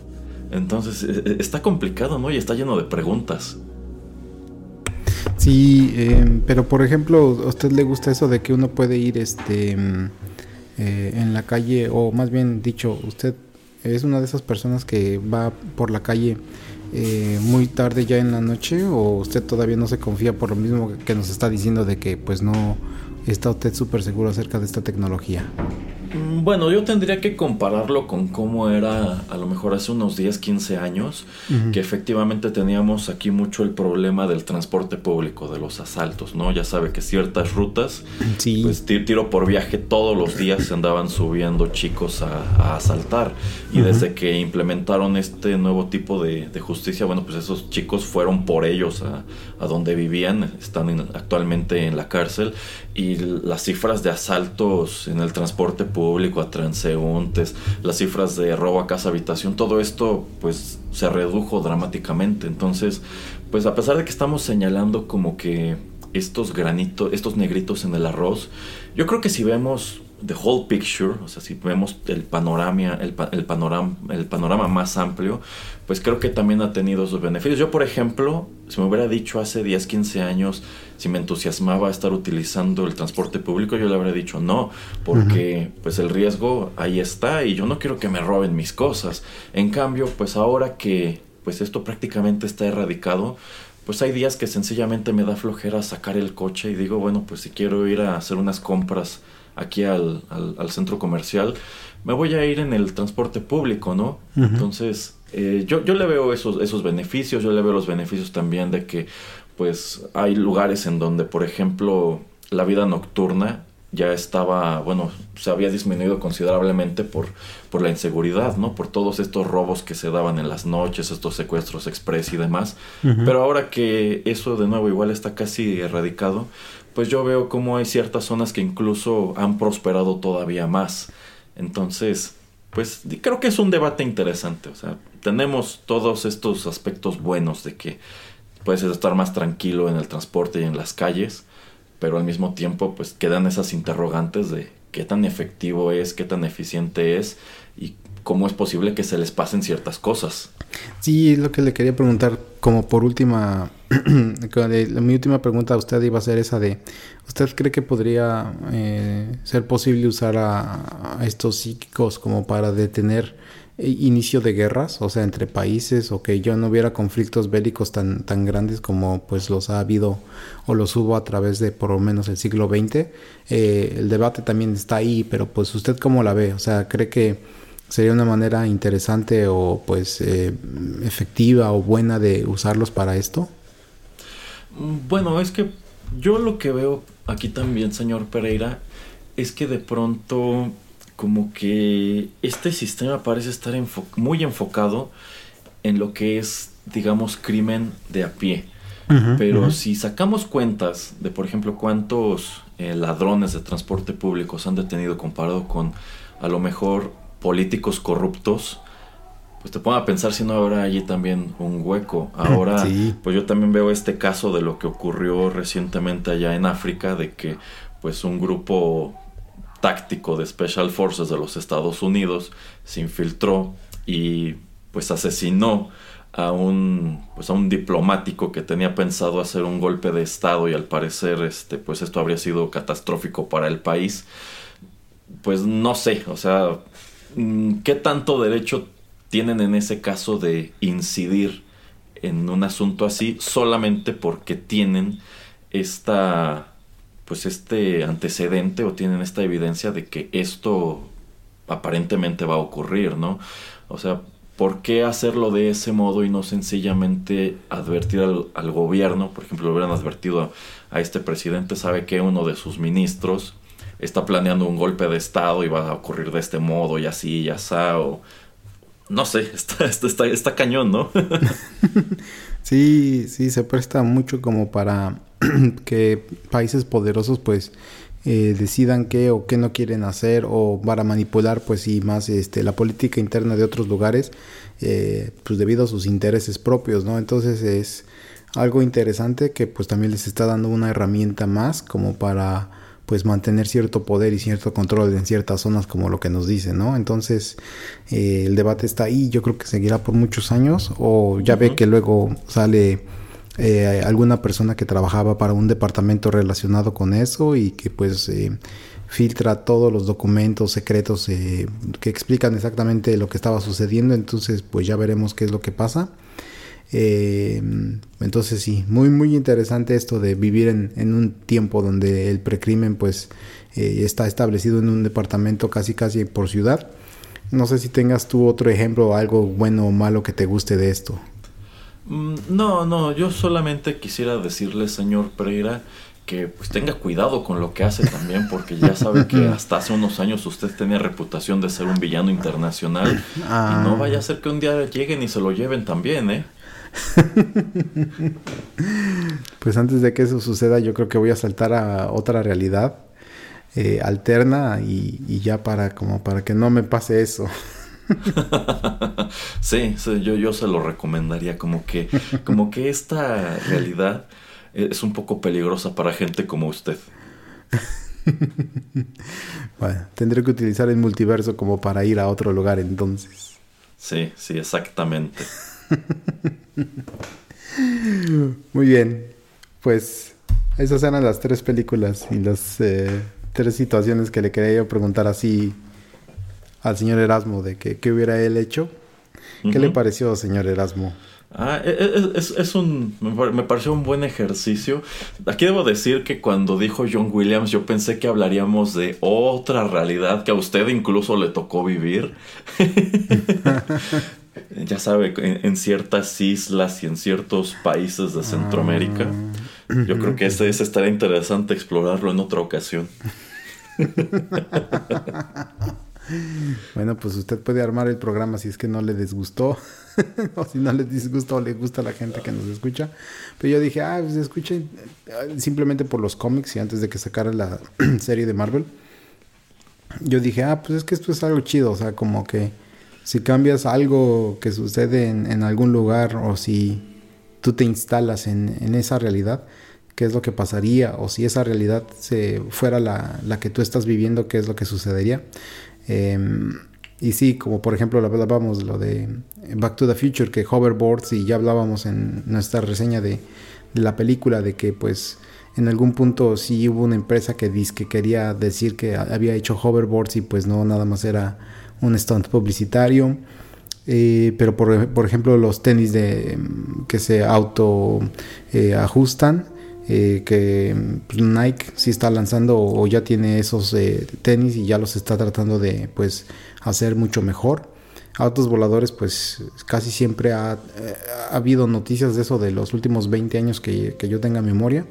Speaker 2: Entonces, e- e- está complicado, ¿no? Y está lleno de preguntas.
Speaker 3: Sí, eh, pero por ejemplo, ¿a usted le gusta eso de que uno puede ir este mm, eh, en la calle, o más bien dicho, usted es una de esas personas que va por la calle eh, muy tarde ya en la noche, o usted todavía no se confía por lo mismo que nos está diciendo de que pues no está usted súper seguro acerca de esta tecnología?
Speaker 2: Bueno, yo tendría que compararlo con cómo era a lo mejor hace unos 10, 15 años,
Speaker 3: Ujú.
Speaker 2: que efectivamente teníamos aquí mucho el problema del transporte público, de los asaltos, ¿no? Ya sabe que ciertas rutas,
Speaker 3: Sí,
Speaker 2: pues ti- tiro por viaje todos los días se andaban subiendo chicos a, a asaltar. Y desde que implementaron este nuevo tipo de, de justicia, bueno, pues esos chicos fueron por ellos a, a donde vivían, están en- actualmente en la cárcel. Y las cifras de asaltos en el transporte público a transeúntes, las cifras de robo a casa habitación, todo esto pues se redujo dramáticamente. Entonces, pues a pesar de que estamos señalando como que estos granitos, estos negritos en el arroz, yo creo que si vemos the whole picture, o sea, si vemos el panorama, el, pa- el panorama, el panorama más amplio, pues creo que también ha tenido sus beneficios. Yo, por ejemplo, si me hubiera dicho hace 10, 15 años si me entusiasmaba estar utilizando el transporte público, yo le habría dicho no, porque pues el riesgo ahí está y yo no quiero que me roben mis cosas. En cambio, pues ahora que pues esto prácticamente está erradicado, pues hay días que sencillamente me da flojera sacar el coche y digo, bueno, pues si quiero ir a hacer unas compras aquí al, al- al centro comercial, me voy a ir en el transporte público, ¿no? Entonces, eh, yo, yo le veo esos, esos beneficios, yo le veo los beneficios también de que, pues, hay lugares en donde, por ejemplo, la vida nocturna ya estaba, bueno, se había disminuido considerablemente por, por la inseguridad, ¿no? Por todos estos robos que se daban en las noches, estos secuestros express y demás. Pero ahora que eso de nuevo igual está casi erradicado, pues yo veo como hay ciertas zonas que incluso han prosperado todavía más. Entonces, pues creo que es un debate interesante. O sea, tenemos todos estos aspectos buenos de que puedes estar más tranquilo en el transporte y en las calles, pero al mismo tiempo pues quedan esas interrogantes de qué tan efectivo es, qué tan eficiente es y cómo es posible que se les pasen ciertas cosas.
Speaker 3: Sí, lo que le quería preguntar, como por última, mi última pregunta a usted iba a ser esa de, ¿usted cree que podría eh, ser posible usar a, estos psíquicos como para detener inicio de guerras, o sea, entre países, o que ya no hubiera conflictos bélicos tan, tan grandes como pues los ha habido o los hubo a través de por lo menos el siglo XX? Eh, el debate también está ahí, pero pues usted cómo la ve, o sea, ¿cree que sería una manera interesante o pues eh, efectiva o buena de usarlos para esto.
Speaker 2: Bueno, es que yo lo que veo aquí también, señor Pereira, es que de pronto como que este sistema parece estar enfo- muy enfocado en lo que es, digamos, crimen de a pie. Pero si sacamos cuentas de, por ejemplo, cuántos eh, ladrones de transporte público se han detenido comparado con a lo mejor políticos corruptos, pues te pongo a pensar si no habrá allí también un hueco. Ahora,
Speaker 3: Sí.
Speaker 2: pues yo también veo este caso de lo que ocurrió recientemente allá en África, de que pues un grupo táctico de Special Forces de los Estados Unidos se infiltró y pues asesinó a un pues a un diplomático que tenía pensado hacer un golpe de estado y al parecer este pues esto habría sido catastrófico para el país. Pues no sé o sea mm, qué tanto derecho tienen en ese caso de incidir en un asunto así solamente porque tienen esta pues este antecedente o tienen esta evidencia de que esto aparentemente va a ocurrir, ¿no? O sea, ¿por qué hacerlo de ese modo y no sencillamente advertir al, al gobierno? Por ejemplo, hubieran advertido a, a este presidente, sabe que uno de sus ministros está planeando un golpe de estado y va a ocurrir de este modo y así y así, o no sé, está, está, está, está cañón, ¿no?
Speaker 3: Sí, sí, se presta mucho como para que países poderosos pues eh, decidan qué o qué no quieren hacer o para manipular pues sí más este la política interna de otros lugares eh, pues debido a sus intereses propios, ¿no? Entonces es algo interesante que pues también les está dando una herramienta más como para pues mantener cierto poder y cierto control en ciertas zonas como lo que nos dicen, ¿no? Entonces eh, el debate está ahí, yo creo que seguirá por muchos años o ya ve que luego sale eh, alguna persona que trabajaba para un departamento relacionado con eso y que pues eh, filtra todos los documentos secretos eh, que explican exactamente lo que estaba sucediendo, entonces pues ya veremos qué es lo que pasa. Eh, entonces sí, muy muy interesante esto de vivir en, en un tiempo donde el precrimen pues eh, está establecido en un departamento casi casi por ciudad. No sé si tengas tú otro ejemplo, algo bueno o malo que te guste de esto.
Speaker 2: Mm, No, no, yo solamente quisiera decirle, señor Pereira, que pues tenga cuidado con lo que hace también, porque ya sabe que hasta hace unos años usted tenía reputación de ser un villano internacional
Speaker 3: Ah.
Speaker 2: y no vaya a ser que un día lleguen y se lo lleven también, ¿eh?
Speaker 3: Pues antes de que eso suceda, yo creo que voy a saltar a otra realidad eh, alterna y, y ya para como para que no me pase eso.
Speaker 2: sí, sí, yo, yo se lo recomendaría, como que, como que esta realidad es un poco peligrosa para gente como usted.
Speaker 3: Bueno, tendré que utilizar el multiverso como para ir a otro lugar entonces.
Speaker 2: Sí, sí, exactamente.
Speaker 3: Muy bien, pues esas eran las tres películas y las eh, tres situaciones que le quería yo preguntar así al señor Erasmo de que qué hubiera él hecho. ¿Qué le pareció, señor Erasmo?
Speaker 2: Ah, e- e- es, es un. Me par- me pareció un buen ejercicio. Aquí debo decir que cuando dijo John Williams, yo pensé que hablaríamos de otra realidad que a usted incluso le tocó vivir. ya sabe, en, en ciertas islas y en ciertos países de Centroamérica. Yo creo que ese, ese estaría interesante explorarlo en otra ocasión.
Speaker 3: Bueno, pues usted puede armar el programa si es que no le disgustó. o si no le disgusta o le gusta a la gente que nos escucha. Pero yo dije, ah, pues escuchen eh, simplemente por los cómics y antes de que sacara la serie de Marvel. Yo dije, ah, pues es que esto es algo chido. O sea, como que si cambias algo que sucede en, en algún lugar o si tú te instalas en, en esa realidad, qué es lo que pasaría o si esa realidad se fuera la, la que tú estás viviendo, qué es lo que sucedería. Eh, y sí, como por ejemplo lo hablábamos lo de Back to the Future, que hoverboards, y ya hablábamos en nuestra reseña de, la película, de que pues en algún punto sí hubo una empresa que, que quería decir que había hecho hoverboards y pues no, nada más era un stunt publicitario. Eh, pero por, por, ejemplo los tenis de, que se auto eh, ajustan, eh, que pues, Nike sí está lanzando o, ya tiene esos eh, tenis y ya los está tratando de pues hacer mucho mejor. Autos voladores pues casi siempre ha, eh, ha habido noticias de eso de los últimos 20 años que, yo tenga memoria.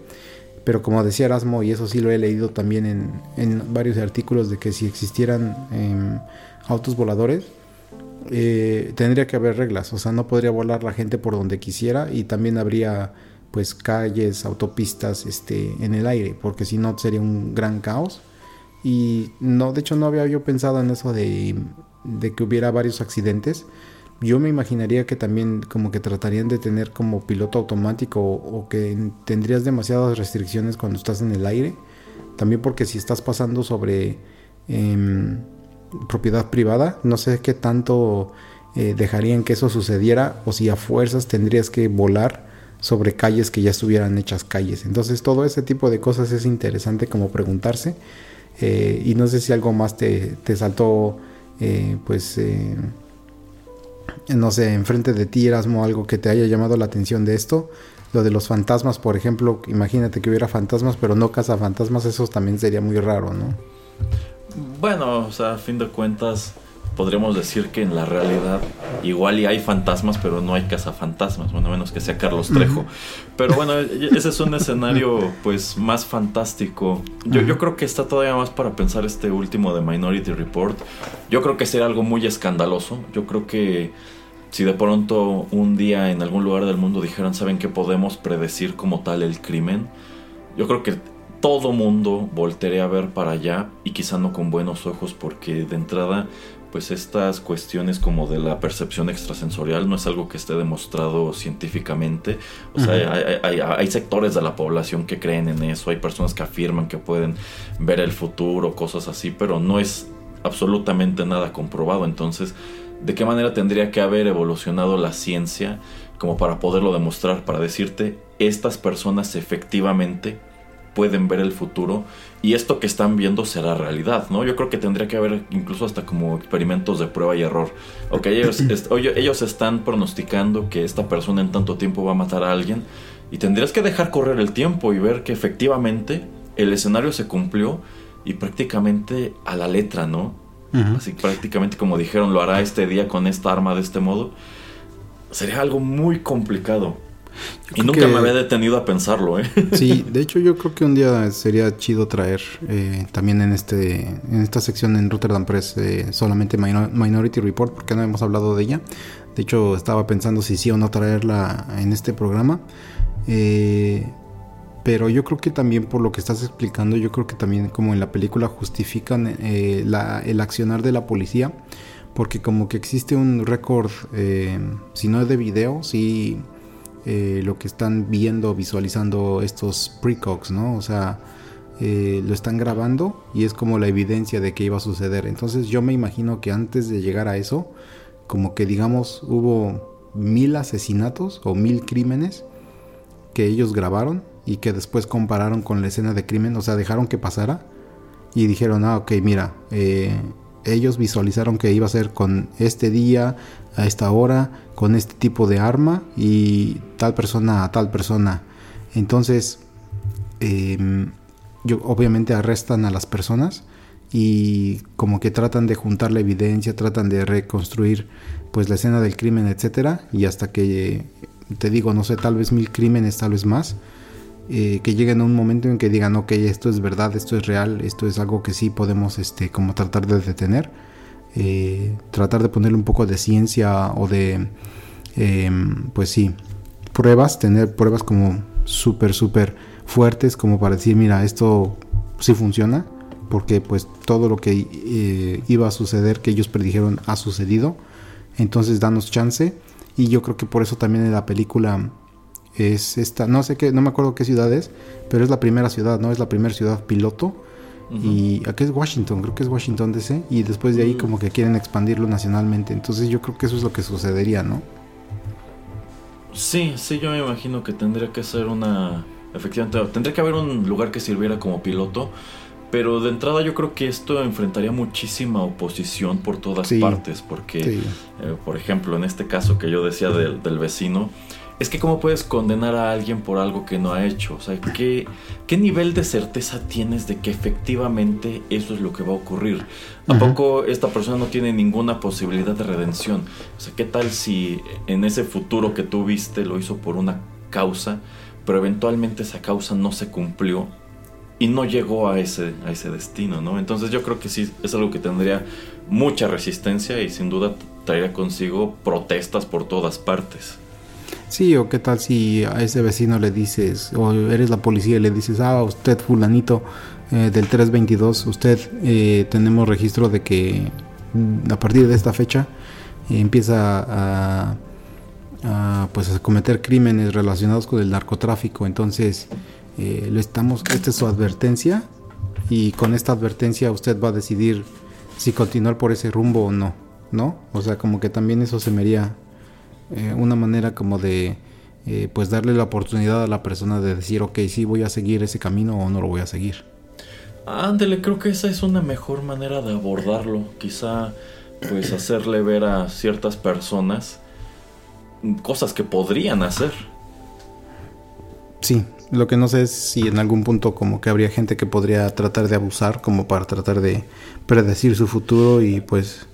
Speaker 3: Pero como decía Erasmo, y eso sí lo he leído también en, en varios artículos, de que si existieran eh, autos voladores, eh, tendría que haber reglas. O sea, no podría volar la gente por donde quisiera y también habría pues calles, autopistas este, en el aire, porque si no sería un gran caos. Y no, de hecho no había yo pensado en eso de, de, que hubiera varios accidentes. Yo me imaginaría que también como que tratarían de tener como piloto automático o, que tendrías demasiadas restricciones cuando estás en el aire. También porque si estás pasando sobre eh, propiedad privada, no sé qué tanto eh, dejarían que eso sucediera o si a fuerzas tendrías que volar sobre calles que ya estuvieran hechas calles. Entonces todo ese tipo de cosas es interesante como preguntarse. Eh, y no sé si algo más te, te saltó, eh, pues, eh, no sé, enfrente de ti, Erasmo, algo que te haya llamado la atención de esto. Lo de los fantasmas, por ejemplo, imagínate que hubiera fantasmas, pero no fantasmas, eso también sería muy raro, ¿no?
Speaker 2: Bueno, o sea, a fin de cuentas, podríamos decir que en la realidad igual y hay fantasmas, pero no hay cazafantasmas, bueno, menos que sea Carlos Trejo. Uh -huh. Pero bueno, ese es un escenario pues más fantástico. Yo, yo creo que está todavía más para pensar este último de Minority Report. Yo creo que sería algo muy escandaloso. Yo creo que si de pronto un día en algún lugar del mundo dijeran, ¿saben que podemos predecir como tal el crimen? Yo creo que todo mundo voltearía a ver para allá y quizá no con buenos ojos porque de entrada pues estas cuestiones como de la percepción extrasensorial no es algo que esté demostrado científicamente. O sea, uh -huh. hay, hay, hay, sectores de la población que creen en eso, hay personas que afirman que pueden ver el futuro, cosas así, pero no es absolutamente nada comprobado. Entonces, ¿de qué manera tendría que haber evolucionado la ciencia como para poderlo demostrar, para decirte, estas personas efectivamente pueden ver el futuro y esto que están viendo será realidad, ¿no? Yo creo que tendría que haber incluso hasta como experimentos de prueba y error. Ok, ellos, est ellos están pronosticando que esta persona en tanto tiempo va a matar a alguien y tendrías que dejar correr el tiempo y ver que efectivamente el escenario se cumplió y prácticamente a la letra, ¿no? Uh -huh. Así prácticamente como dijeron, lo hará este día con esta arma de este modo. Sería algo muy complicado. Y nunca que, me había detenido a pensarlo, ¿eh?
Speaker 3: Sí, de hecho yo creo que un día sería chido traer eh, también en este en esta sección en Rotterdam Press eh, solamente Minor Minority Report, porque no hemos hablado de ella. De hecho estaba pensando si sí o no traerla en este programa. Eh, pero yo creo que también por lo que estás explicando, yo creo que también como en la película justifican eh, la, el accionar de la policía, porque como que existe un récord, si no es de video, sí eh, lo que están viendo, visualizando estos precogs, ¿no? O sea, eh, lo están grabando y es como la evidencia de que iba a suceder. Entonces yo me imagino que antes de llegar a eso, como que digamos hubo mil asesinatos o mil crímenes que ellos grabaron y que después compararon con la escena de crimen, o sea, dejaron que pasara y dijeron, ah, ok, mira, eh, ellos visualizaron que iba a ser con este día, a esta hora, con este tipo de arma y tal persona a tal persona. Entonces, eh, yo, obviamente arrestan a las personas y como que tratan de juntar la evidencia, tratan de reconstruir pues la escena del crimen, etcétera, y hasta que te digo, no sé, tal vez mil crímenes, tal vez más, eh, que lleguen a un momento en que digan, ok, esto es verdad, esto es real, esto es algo que sí podemos este, como tratar de detener, eh, tratar de ponerle un poco de ciencia o de, em, pues sí, pruebas, tener pruebas como súper, súper fuertes como para decir, mira, esto sí funciona, porque pues todo lo que eh, iba a suceder que ellos predijeron ha sucedido, entonces danos chance. Y yo creo que por eso también en la película es esta, no sé qué, no me acuerdo qué ciudad es, pero es la primera ciudad, ¿no? Es la primera ciudad piloto. Y aquí es Washington, creo que es Washington DC. Y después de ahí
Speaker 2: Mm.
Speaker 3: como que quieren expandirlo nacionalmente. Entonces yo creo que eso es lo que sucedería, ¿no?
Speaker 2: Sí, sí, yo me imagino que tendría que ser una... Efectivamente, tendría que haber un lugar que sirviera como piloto. Pero de entrada yo creo que esto enfrentaría muchísima oposición por todas
Speaker 3: Sí.
Speaker 2: partes. Porque,
Speaker 3: Sí.
Speaker 2: eh, por ejemplo, en este caso que yo decía del, del vecino, es que cómo puedes condenar a alguien por algo que no ha hecho. O sea, ¿qué, ¿qué nivel de certeza tienes de que efectivamente eso es lo que va a ocurrir? ¿A
Speaker 3: Ujú.
Speaker 2: poco esta persona no tiene ninguna posibilidad de redención? O sea, ¿qué tal si en ese futuro que tú viste lo hizo por una causa, pero eventualmente esa causa no se cumplió y no llegó a ese, a ese destino, ¿no? Entonces yo creo que sí es algo que tendría mucha resistencia y sin duda traería consigo protestas por todas partes.
Speaker 3: Sí, o qué tal si a ese vecino le dices, o eres la policía y le dices, ah, usted fulanito eh, del 322, usted eh, tenemos registro de que mm, a partir de esta fecha eh, empieza a, pues a cometer crímenes relacionados con el narcotráfico, entonces eh, le estamos, esta es su advertencia y con esta advertencia usted va a decidir si continuar por ese rumbo o no, ¿no? O sea, como que también eso se me haría eh, una manera como de eh, pues darle la oportunidad a la persona de decir, ok, sí voy a seguir ese camino o no lo voy a seguir.
Speaker 2: Ándele, creo que esa es una mejor manera de abordarlo. Quizá, pues, hacerle ver a ciertas personas cosas que podrían hacer.
Speaker 3: Sí, lo que no sé es si en algún punto como que habría gente que podría tratar de abusar como para tratar de predecir su futuro y pues...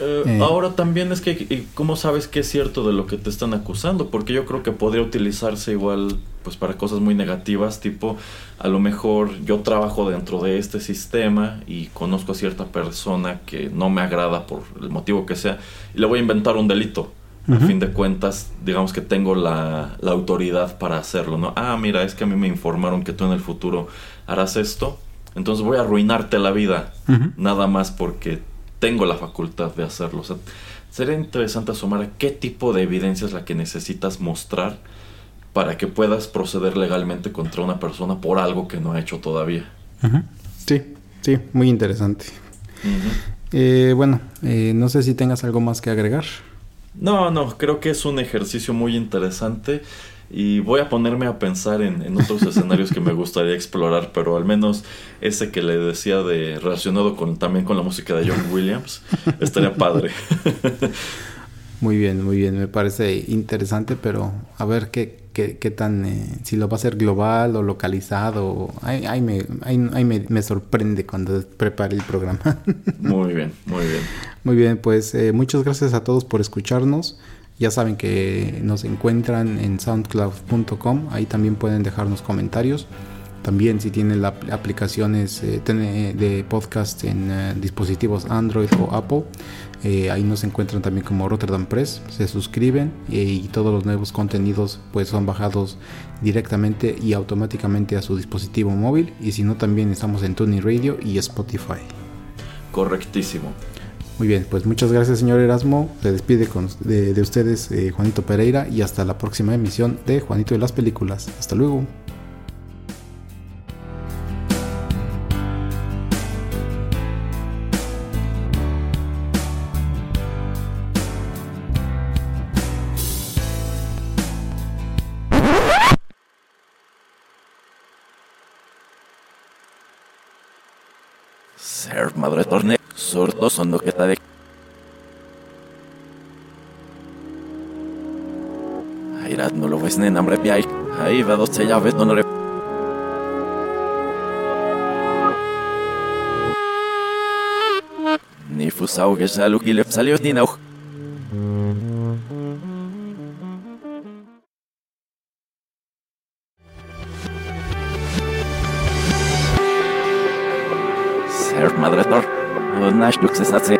Speaker 2: Eh,
Speaker 3: Eh.
Speaker 2: Ahora también es que, ¿y ¿cómo sabes que es cierto de lo que te están acusando? Porque yo creo que podría utilizarse igual, pues para cosas muy negativas, tipo, a lo mejor yo trabajo dentro de este sistema y conozco a cierta persona que no me agrada por el motivo que sea, y le voy a inventar un delito. A fin de cuentas, digamos que tengo la, la autoridad para hacerlo, ¿no? Ah, mira, es que a mí me informaron que tú en el futuro harás esto, entonces voy a arruinarte la vida nada más porque tengo la facultad de hacerlo. O sea, sería interesante asomar a qué tipo de evidencia es la que necesitas mostrar para que puedas proceder legalmente contra una persona por algo que no ha hecho todavía.
Speaker 3: Sí, sí, muy interesante. Eh, bueno, eh, no sé si tengas algo más que agregar.
Speaker 2: No, no, creo que es un ejercicio muy interesante y voy a ponerme a pensar en, en otros escenarios que me gustaría explorar, pero al menos ese que le decía de relacionado con también con la música de John Williams estaría padre.
Speaker 3: Muy bien, muy bien, me parece interesante, pero a ver qué, qué, qué tan, eh, si lo va a hacer global o localizado, ahí, ahí me, ahí, ahí me, me sorprende cuando prepare el programa.
Speaker 2: Muy bien, muy bien.
Speaker 3: Muy bien, pues eh, muchas gracias a todos por escucharnos. Ya saben que nos encuentran en soundcloud.com, ahí también pueden dejarnos comentarios. También si tienen la, aplicaciones eh, de podcast en eh, dispositivos Android o Apple, eh, ahí nos encuentran también como Rotterdam Press, se suscriben eh, y todos los nuevos contenidos pues son bajados directamente y automáticamente a su dispositivo móvil y si no también estamos en Tuning Radio y Spotify.
Speaker 2: Correctísimo.
Speaker 3: Muy bien, pues muchas gracias señor Erasmo. Se despide con- de, de ustedes eh, Juanito Pereira y hasta la próxima emisión de Juanito de las Películas. Hasta luego.
Speaker 1: Madre torne, sordos son los que está de... Ay, rat, no lo ves, ni hambre, mi ay. Ahí va dos llaves, no, no le... Ni fusao que que le salió ni nao.
Speaker 2: Ser madre torta. naş lüksesine